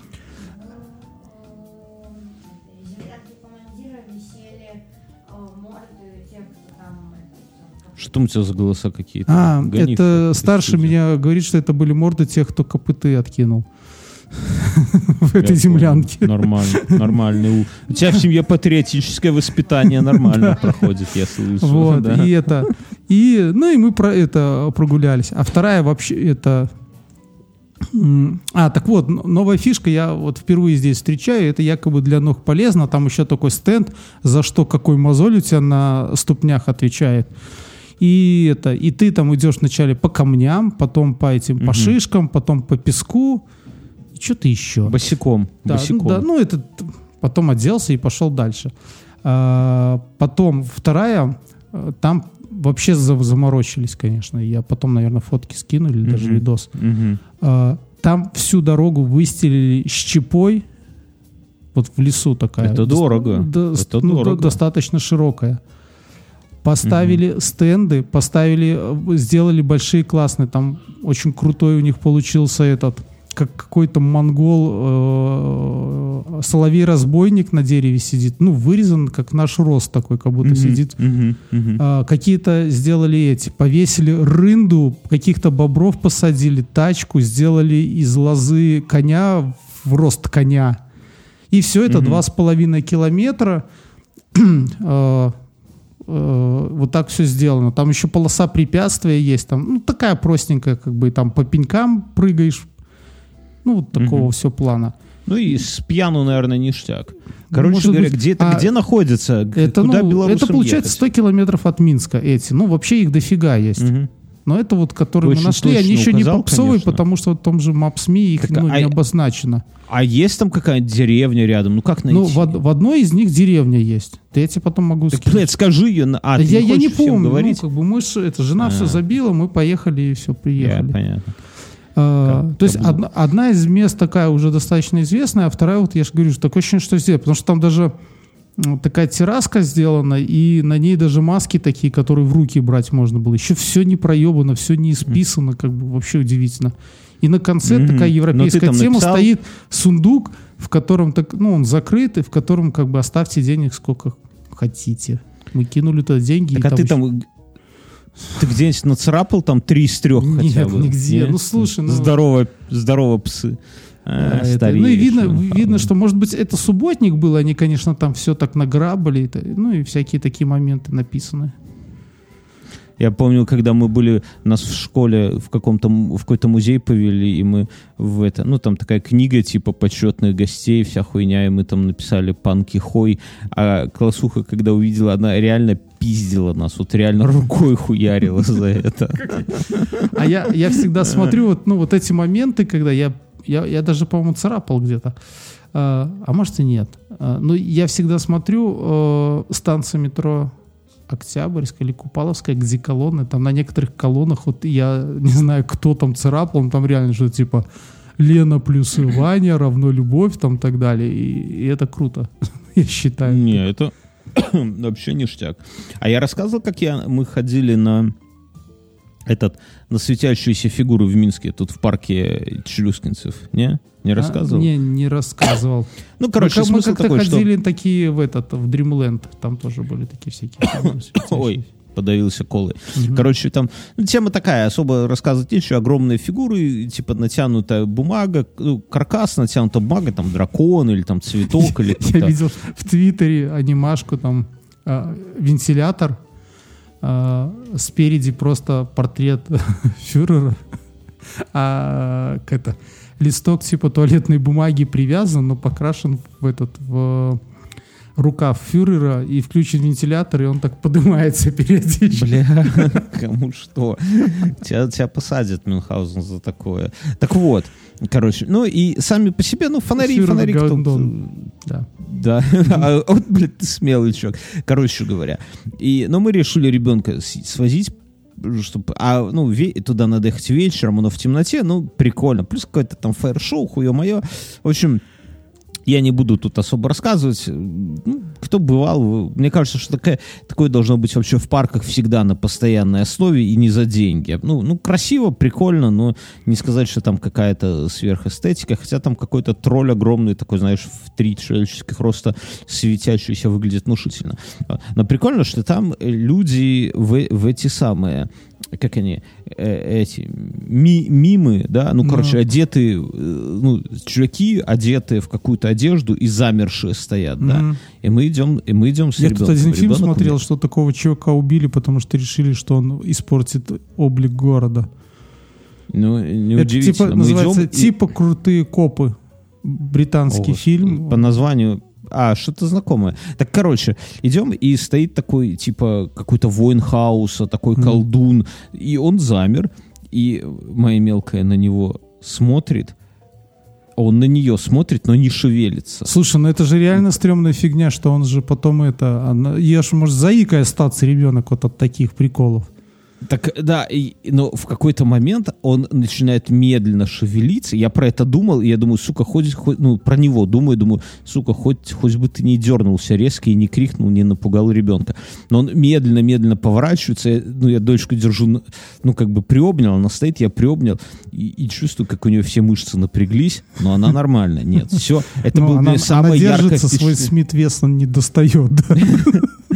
Что там у тебя за голоса какие-то? А, Гони это старший студию. меня говорит, что это были морды тех, кто копыты откинул в этой землянке. Нормально, нормально. У- тебя в семье патриотическое воспитание нормально проходит, я слышу. Вот, и это. И, ну, и мы про это прогулялись. А вторая вообще это... А, так вот, новая фишка, я вот впервые здесь встречаю, это якобы для ног полезно, там еще такой стенд, за что какой мозоль у тебя на ступнях отвечает. И это, и ты там идешь вначале по камням, потом по этим, по Мгм. шишкам, потом по песку, и что-то еще. Босиком. Да, ну, босиком. да, ну это потом оделся и пошел дальше. А, потом вторая, э, там вообще за- заморочились, конечно. Я потом, наверное, фотки скину или даже Мгм. видос. Мгм. А, там всю дорогу выстелили щепой, вот в лесу такая. Это дорого. с- Это ну, до- дорого. достаточно широкая. Поставили стенды, поставили, э, сделали большие классные. Там очень крутой у них получился этот как какой-то монгол э, соловей-разбойник на дереве сидит. Ну, вырезан, как наш рост такой, как будто сидит. Мгм, мгм. А, какие-то сделали эти, повесили рынду, каких-то бобров посадили, тачку, сделали из лозы коня в рост коня. И все это два с половиной километра. Э, вот так все сделано. Там еще полоса препятствия есть. Там, ну, такая простенькая, как бы, там по пенькам прыгаешь. Ну, вот такого все плана. Ну и с пьяну, наверное, ништяк. Короче Может говоря, быть, где это, а где находится? Это, Куда ну, это получается ехать? 100 километров от Минска эти. Ну, вообще их дофига есть. Мгм. Но это вот, которые Очень мы нашли, они еще не указал, попсовые, конечно. потому что в том же Maps.me их Так, ну, а- не обозначено. А есть там какая-нибудь деревня рядом? Ну как найти? Ну, в, в одной из них деревня есть. Да я тебе потом могу Так, блядь, скажи ее. А, Да ты я, не я не помню. Ну, говорить? как бы мы ж, это, жена все А. забила, мы поехали и все, Я, приехали. понятно. А, Как- то есть было? одна, одна из мест такая уже достаточно известная, а вторая, вот я же говорю, что такое ощущение, что сделать. Потому что там даже такая терраска сделана, и на ней даже маски такие, которые в руки брать можно было. Еще все не проебано, все не исписано, как бы вообще удивительно. И на конце Мгм. такая европейская там тема написал? стоит сундук, в котором так, ну, он закрыт, и в котором как бы оставьте денег сколько хотите. Мы кинули туда деньги. Так а ты еще- там... Ты где-нибудь нацарапал там три из трех хотя Нет, бы? нигде. Нет? Ну, слушай, ну- Здорово, здорово псы. А, А, стареешь, ну и видно, Мюнхгаузен. видно, что, может быть, это субботник был, они, конечно, там все так награбали, ну и всякие такие моменты написаны. Я помню, когда мы были, нас в школе в каком-то, в какой-то музей повели, и мы в это, ну там такая книга типа почетных гостей, вся хуйня, и мы там написали панки хой, а классуха, когда увидела, она реально пиздила нас, вот реально рукой хуярила за это. А я, я всегда смотрю вот, ну, вот эти моменты, когда я, я, я даже, по-моему, царапал где-то, а, а может и нет. А, но я всегда смотрю э, станция метро Октябрьская или Купаловская, где колонны, там на некоторых колоннах, вот я не знаю, кто там царапал, но там реально что-то типа Лена плюс Ваня равно любовь, там так далее. И, и это круто, я считаю. Не, это вообще ништяк. А я рассказывал, как я, мы ходили на этот, на светящиеся фигуры в Минске, тут в парке Челюскинцев, не? Не рассказывал? А, не, не рассказывал. Ну, короче, мы, как- мы смысл как-то такой, что... ходили такие в этот, в Dreamland, там тоже были такие всякие. фигуры Ой, подавился колой. Мгм. Короче, там ну, тема такая, особо рассказывать нечего. Огромные фигуры, типа натянутая бумага, ну, каркас, натянутая бумага, там дракон или там цветок или Я видел в Твиттере анимашку, там а, вентилятор, а, спереди просто портрет фюрера, а это, листок типа туалетной бумаги привязан, но покрашен в этот, в рукав фюрера и включен вентилятор, и он так поднимается периодически. Бля, кому что? Тебя, тебя посадят Мюнхгаузен за такое. Так вот, короче, ну и сами по себе, ну фонари, Фюрер фонари кто-. Да. Да, а вот, блядь, ты смелый чувак. Короче говоря. И, но мы решили ребенка свозить, чтобы, а, ну, ве- туда надо ехать вечером, оно в темноте, ну, прикольно. Плюс какое-то там фаер-шоу, хуе мое. В общем, я не буду тут особо рассказывать. Ну, кто бывал, мне кажется, что такая, такое должно быть вообще в парках всегда на постоянной основе и не за деньги. Ну, ну красиво, прикольно, но не сказать, что там какая-то сверхэстетика, хотя там какой-то тролль огромный, такой, знаешь, в три человеческих роста светящийся выглядит внушительно. Но прикольно, что там люди в, в эти самые как они, э, эти ми- мимы, да, ну, Ну. короче, одеты, э, ну, чуваки одетые в какую-то одежду и замершие стоят, да, Мгм. и мы идем, и мы идем с Я ребенком. тут один фильм Ребенок смотрел, что такого чувака убили, потому что решили, что он испортит облик города. Ну, Это неудивительно. типа Мы называется идем и- типа крутые копы. Британский О, фильм. По названию. А, что-то знакомое. Так, короче, идем, и стоит такой, типа, какой-то воин хаоса, такой Мгм. колдун, и он замер, и моя мелкая на него смотрит, он на нее смотрит, но не шевелится. Слушай, ну это же реально стрёмная фигня, что он же потом это... Она, я ж, может, заикой остаться ребенок вот от таких приколов. Так, да, и- но в какой-то момент он начинает медленно шевелиться. Я про это думал, и я думаю, сука, хоть, хоть- ну, про него думаю, думаю, сука, хоть, хоть бы ты не дернулся резко и не крикнул, не напугал ребенка. Но он медленно-медленно поворачивается, я- ну, я дочку держу, ну, как бы приобнял, она стоит, я приобнял, и, и чувствую, как у нее все мышцы напряглись, но она нормально, нет, все, это Ну, она, мне самое она яркое держится, свой. Смит Вессон не достает. да.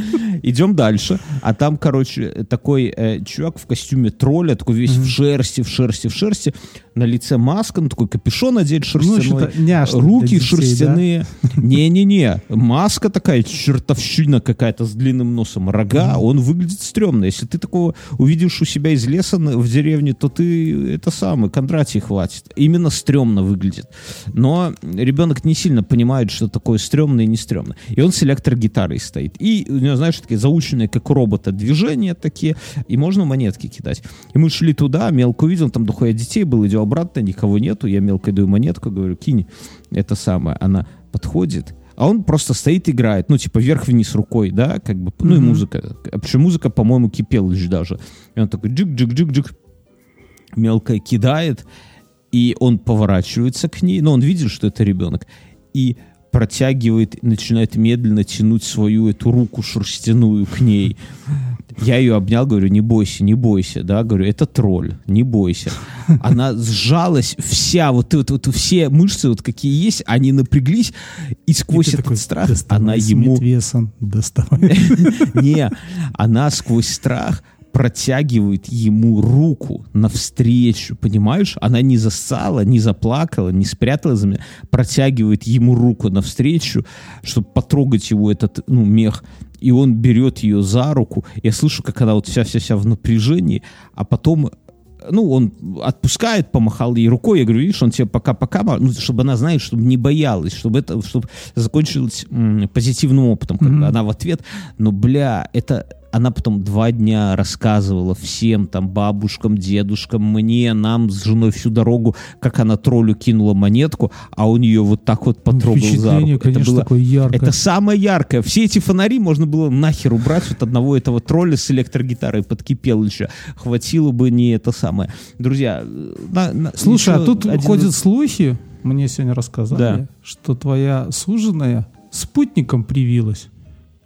Идем дальше. А там, короче, такой э, чувак в костюме тролля, такой весь в шерсти, в шерсти, в шерсти. На лице маска, ну, такой капюшон одет Ну, шерстяной. няшно руки детей, шерстяные. Не-не-не. Маска такая, чертовщина какая-то с длинным носом. Рога, он выглядит стрёмно. Если ты такого увидишь у себя из леса в деревне, то ты это самое, Кондратий хватит. Именно стрёмно выглядит. Но ребенок не сильно понимает, что такое стрёмно и не стрёмно. И он с электрогитарой стоит. И у него, знаешь, такие заученные, как у робота, движения такие. И можно монетки кидать. И мы шли туда, мелко увидел, там дохуя детей было, идем обратно, никого нету. Я мелко даю монетку, говорю, кинь это самое. Она подходит, а он просто стоит, играет, ну, типа, вверх-вниз рукой, да, как бы, ну, и музыка. Причем музыка, по-моему, кипела даже. И он такой джик-джик-джик-джик, мелко кидает, и он поворачивается к ней, но он видит, что это ребенок, и протягивает, начинает медленно тянуть свою эту руку шерстяную к ней. Я ее обнял, говорю, не бойся, не бойся, да, говорю, это тролль, не бойся. Она сжалась вся, вот, вот, вот все мышцы, вот какие есть, они напряглись, и сквозь И этот такой, страх «Доставай, она ему доставай. не, она сквозь страх протягивает ему руку навстречу, понимаешь? Она не зассала, не заплакала, не спрятала за меня, протягивает ему руку навстречу, чтобы потрогать его этот, ну, мех, и он берет ее за руку. Я слышу, как она вот вся-вся-вся в напряжении, а потом ну, он отпускает, помахал ей рукой, я говорю, видишь, он тебе пока-пока, ну, чтобы она, знаешь, чтобы не боялась, чтобы это, чтобы закончилось м, позитивным опытом, как бы она в ответ, но, бля, это, она потом два дня рассказывала всем, там, бабушкам, дедушкам, мне, нам с женой всю дорогу, как она троллю кинула монетку, а он ее вот так вот потрогал за Впечатление, руку. Это конечно, было- такое яркое. это самое яркое. Все эти фонари можно было нахер убрать. Вот одного этого тролля с электрогитарой подкипел еще. Хватило бы не это самое. Друзья, э, на- на- Слушай, а тут один- ходят слухи, мне сегодня рассказали, Да. что твоя суженая спутником привилась.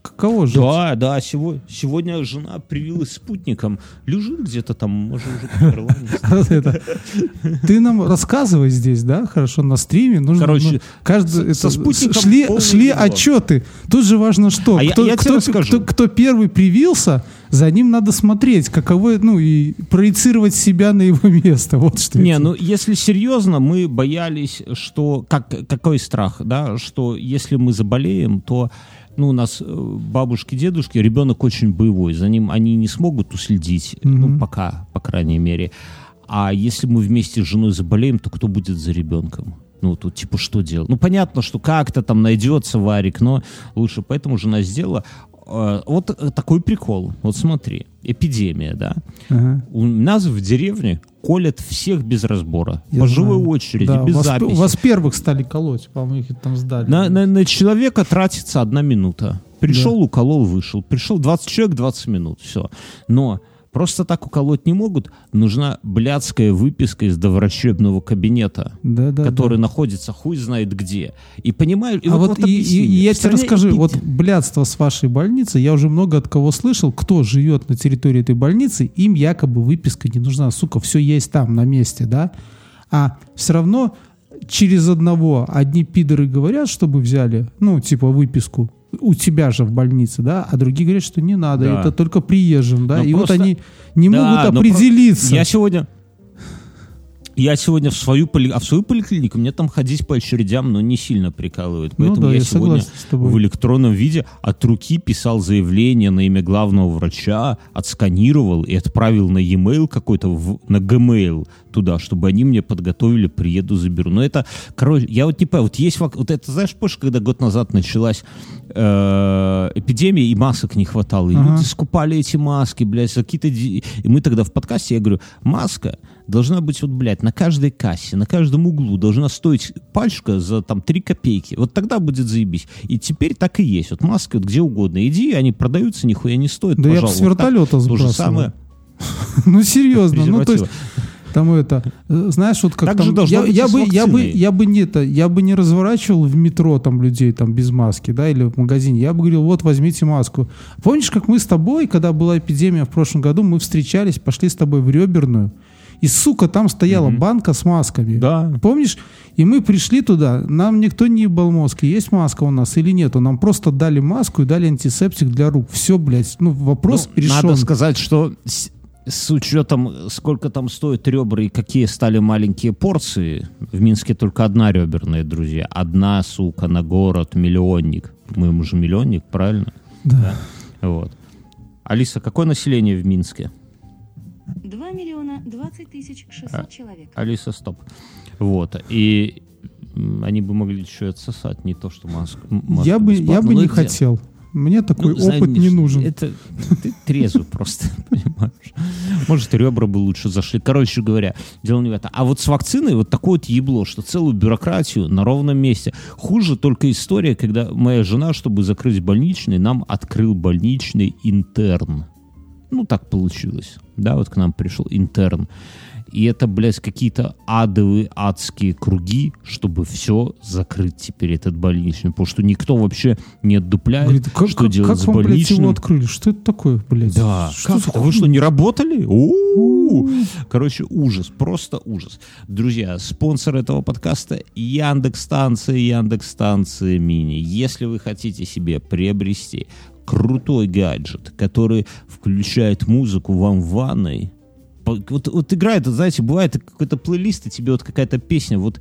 Каково же? Да, да, сегодня, сегодня жена привилась спутником. Лежит где-то там, может, уже. Ты нам рассказывай здесь, да, хорошо, на стриме. Нужно, Короче, ну, каждый, со спутником шли, шли отчеты. Тут же важно что. А кто, первый привился, за ним надо смотреть, каково, ну, и проецировать себя на его место. Вот что Не, это. ну если серьезно, мы боялись, что как какой страх, да, что если мы заболеем, то ну, у нас э, бабушки, дедушки, ребенок очень боевой, за ним они не смогут уследить, ну, пока, по крайней мере. А если мы вместе с женой заболеем, то кто будет за ребенком? Ну, тут типа что делать? Ну, понятно, что как-то там найдется варик, но лучше. Поэтому жена сделала. Э, Вот э, такой прикол. Вот смотри, эпидемия, да. Ага. У нас в деревне колят всех без разбора. Я по живой знаю. очереди, Да, без вас, записи. вас первых стали колоть, по-моему, их там сдали. На, на- на человека тратится одна минута. Пришел, уколол, вышел. Пришел 20 человек, 20 минут. Все. Но просто так уколоть не могут. Нужна блядская выписка из доврачебного кабинета, Да, да, который да. находится хуй знает где. И понимаю... И а вот, и, объясни и- и я тебе расскажу, вот блядство с вашей больницы, я уже много от кого слышал, кто живет на территории этой больницы, им якобы выписка не нужна, сука, все есть там, на месте, да, а все равно через одного одни пидоры говорят, чтобы взяли, ну, типа, выписку, у тебя же в больнице, да, а другие говорят, что не надо, Да. это только приезжим, да, Но и вот просто- они не Да, могут но определиться. Я сегодня... Я сегодня в свою, поли... а в свою поликлинику мне там ходить по очередям, но не сильно прикалывает. Ну Поэтому да, я, я сегодня в электронном виде от руки писал заявление на имя главного врача, отсканировал и отправил на e-mail какой-то, в- на Gmail туда, чтобы они мне подготовили, приеду, заберу. Но это, короче, я вот не понимаю, вот есть, вот это, знаешь, позже, когда год назад началась э, эпидемия, и масок не хватало, и Ага. люди скупали эти маски, блядь, за какие-то... И мы тогда в подкасте, я говорю, маска должна быть вот, блядь, на каждой кассе, на каждом углу должна стоить пачка за там 3 копейки. Вот тогда будет заебись. И теперь так и есть. Вот маски вот где угодно. Иди, они продаются, нихуя не стоят, Да я б пожалуйста. с вертолета То же сбрасывал. самое. Ну, серьезно. Ну, то есть. Там это, э, знаешь, вот как Так там... же должно я, быть я бы, я, бы, я бы не это, я бы не разворачивал в метро там людей там без маски, да, или в магазине. Я бы говорил, вот, возьмите маску. Помнишь, как мы с тобой, когда была эпидемия в прошлом году, мы встречались, пошли с тобой в Реберную, и, сука, там стояла банка с масками. Да. Помнишь? И мы пришли туда, нам никто не ебал мозг, есть маска у нас или нету. Нам просто дали маску и дали антисептик для рук. Все, блядь, ну, вопрос Ну, решен. Надо сказать, что с, учетом, сколько там стоят ребра и какие стали маленькие порции, в Минске только одна реберная, друзья. Одна, сука, на город, миллионник. Мы же миллионник, правильно? Да. Вот. Алиса, какое население в Минске? 2 миллиона 20 тысяч 600 человек. Алиса, стоп. Вот. И они бы могли еще и отсосать, не то, что маску. м, маску Я бы, я бы не хотел. Мне такой Ну, знаешь, опыт не нужен. Это ты трезвый просто, понимаешь? Может, ребра бы лучше зашли. Короче говоря, дело не в этом. А вот с вакциной вот такое вот ебло, что целую бюрократию на ровном месте. Хуже только история, когда моя жена, чтобы закрыть больничный, нам открыл больничный интерн. Ну, так получилось. Да, вот к нам пришел интерн. И это, блядь, какие-то адовые, адские круги, чтобы все закрыть теперь, этот больничный. Потому что никто вообще не отдупляет, Говорит, как, что как- делать как с вам, блядь, больничным. его открыли? Что это такое, блядь? Да, Что как это? Вы хуйня? что, не работали? У-у-у. Короче, ужас, просто ужас. Друзья, спонсор этого подкаста Яндекс станция, Яндекс станция мини. Если вы хотите себе приобрести крутой гаджет, который включает музыку вам в ванной, вот, вот играет, знаете, бывает какой-то плейлист, и тебе вот какая-то песня вот,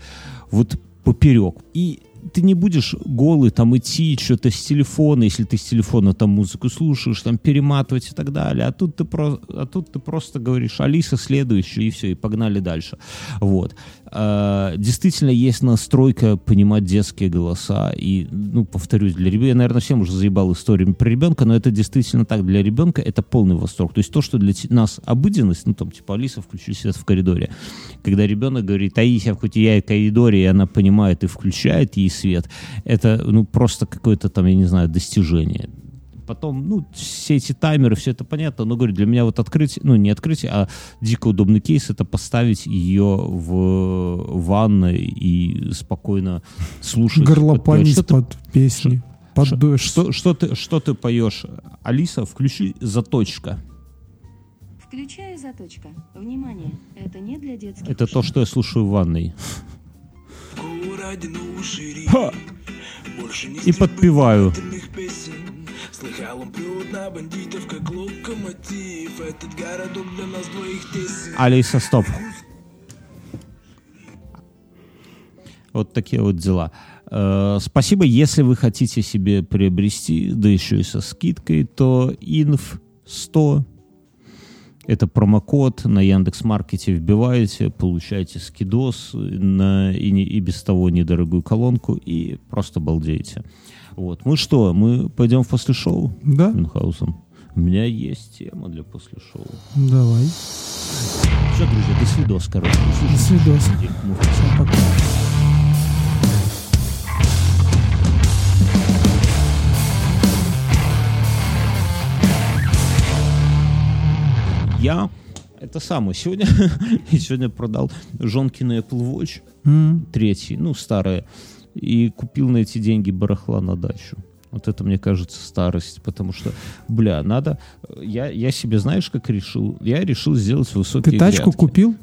вот поперек. И ты не будешь голый там идти, что-то с телефона, если ты с телефона там музыку слушаешь, там перематывать и так далее. А тут ты, про, а тут ты просто говоришь, Алиса следующая, и все, и погнали дальше. Вот. А, действительно, есть настройка понимать детские голоса. И, ну, повторюсь, для ребенка, я, наверное, всем уже заебал историями про ребенка, но это действительно так. Для ребенка это полный восторг. То есть то, что для нас обыденность, ну, там, типа, Алиса, включи свет в коридоре. Когда ребенок говорит, Таисия, хоть я в коридоре, и она понимает и включает ей свет, это, ну, просто какое-то там, я не знаю, достижение. Потом, ну, все эти таймеры, все это понятно, но, говорю, для меня вот открытие, ну, не открытие, а дико удобный кейс, это поставить ее в ванной и спокойно слушать. Горлопанить ты- под песни, под что- дождь. Что, что, ты, что ты поешь? Алиса, включи заточка. Включаю заточка. Внимание, это не для детских Это то, что я слушаю в ванной. И подпеваю. Алиса, стоп. Вот такие вот дела. Э, Спасибо. Если вы хотите себе приобрести, да еще и со скидкой, то инф 100 это промокод на Яндекс.Маркете вбиваете, получаете скидос на и, не- и без того недорогую колонку и просто балдеете. Вот. Мы что, мы пойдем в после шоу Да? Мюнхгаузен? У меня есть тема для после шоу. Давай. Все, друзья, до свидос, короче. До свидос. Ну, Всем пока. Я это самое. Сегодня, сегодня продал Жонкин Apple Watch, М. третий, ну, старые, и купил на эти деньги барахла на дачу. Вот это, мне кажется, старость, потому что, бля, надо... Я, я себе, знаешь, как решил? Я решил сделать высокие Ты тачку грядки. купил?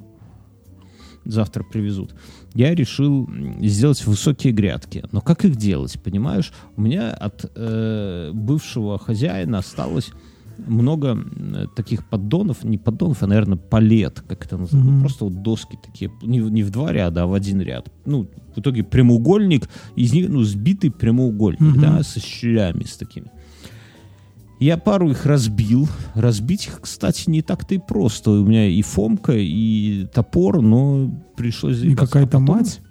завтра привезут. Я решил сделать высокие грядки. Но как их делать, понимаешь? У меня от э, бывшего хозяина осталось много м, таких поддонов, не поддонов, а, наверное, палет, как это называется. Мгм. просто вот доски такие, не, в- не в два ряда, а в один ряд. Ну, в итоге прямоугольник, из них, ну, сбитый прямоугольник, Мгм. да, со щелями, с такими. Я пару их разбил. Разбить их, кстати, не так-то и просто. У меня и фомка, и топор, но пришлось... И заебаться. какая-то А потом- мать?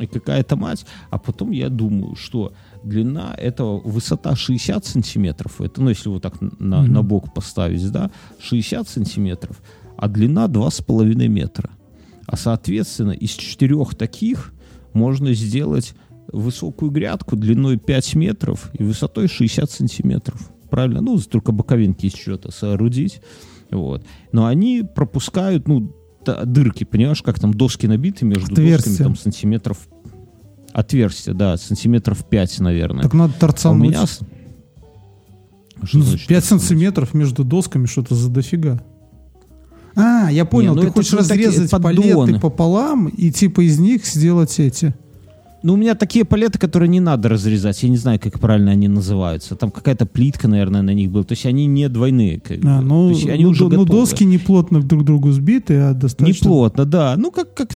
И какая-то мать. А потом я думаю, что длина этого, высота 60 сантиметров, это, ну, если вот так на, Мгм. на бок поставить, да, 60 сантиметров, а длина 2,5 метра. А, соответственно, из четырех таких можно сделать высокую грядку длиной 5 метров и высотой 60 сантиметров. Правильно? Ну, только боковинки из чего-то соорудить. Вот. Но они пропускают, ну, дырки, понимаешь, как там доски набиты между Отверстия. досками, там сантиметров... Отверстие, да, сантиметров 5, наверное. Так надо А у торцануть. меня... с- Что Ну, значит 5 торцануть? сантиметров между досками, что-то за дофига. А, я понял, ну ты хочешь такие разрезать поддоны. палеты пополам и типа из них сделать эти. Ну, у меня такие палеты, которые не надо разрезать. Я не знаю, как правильно они называются. Там какая-то плитка, наверное, на них была. То есть они не двойные. как. А, ну, То есть они ну, уже ну, готовы. доски не плотно друг к другу сбиты, а Не достаточно... плотно, да. Ну, как, как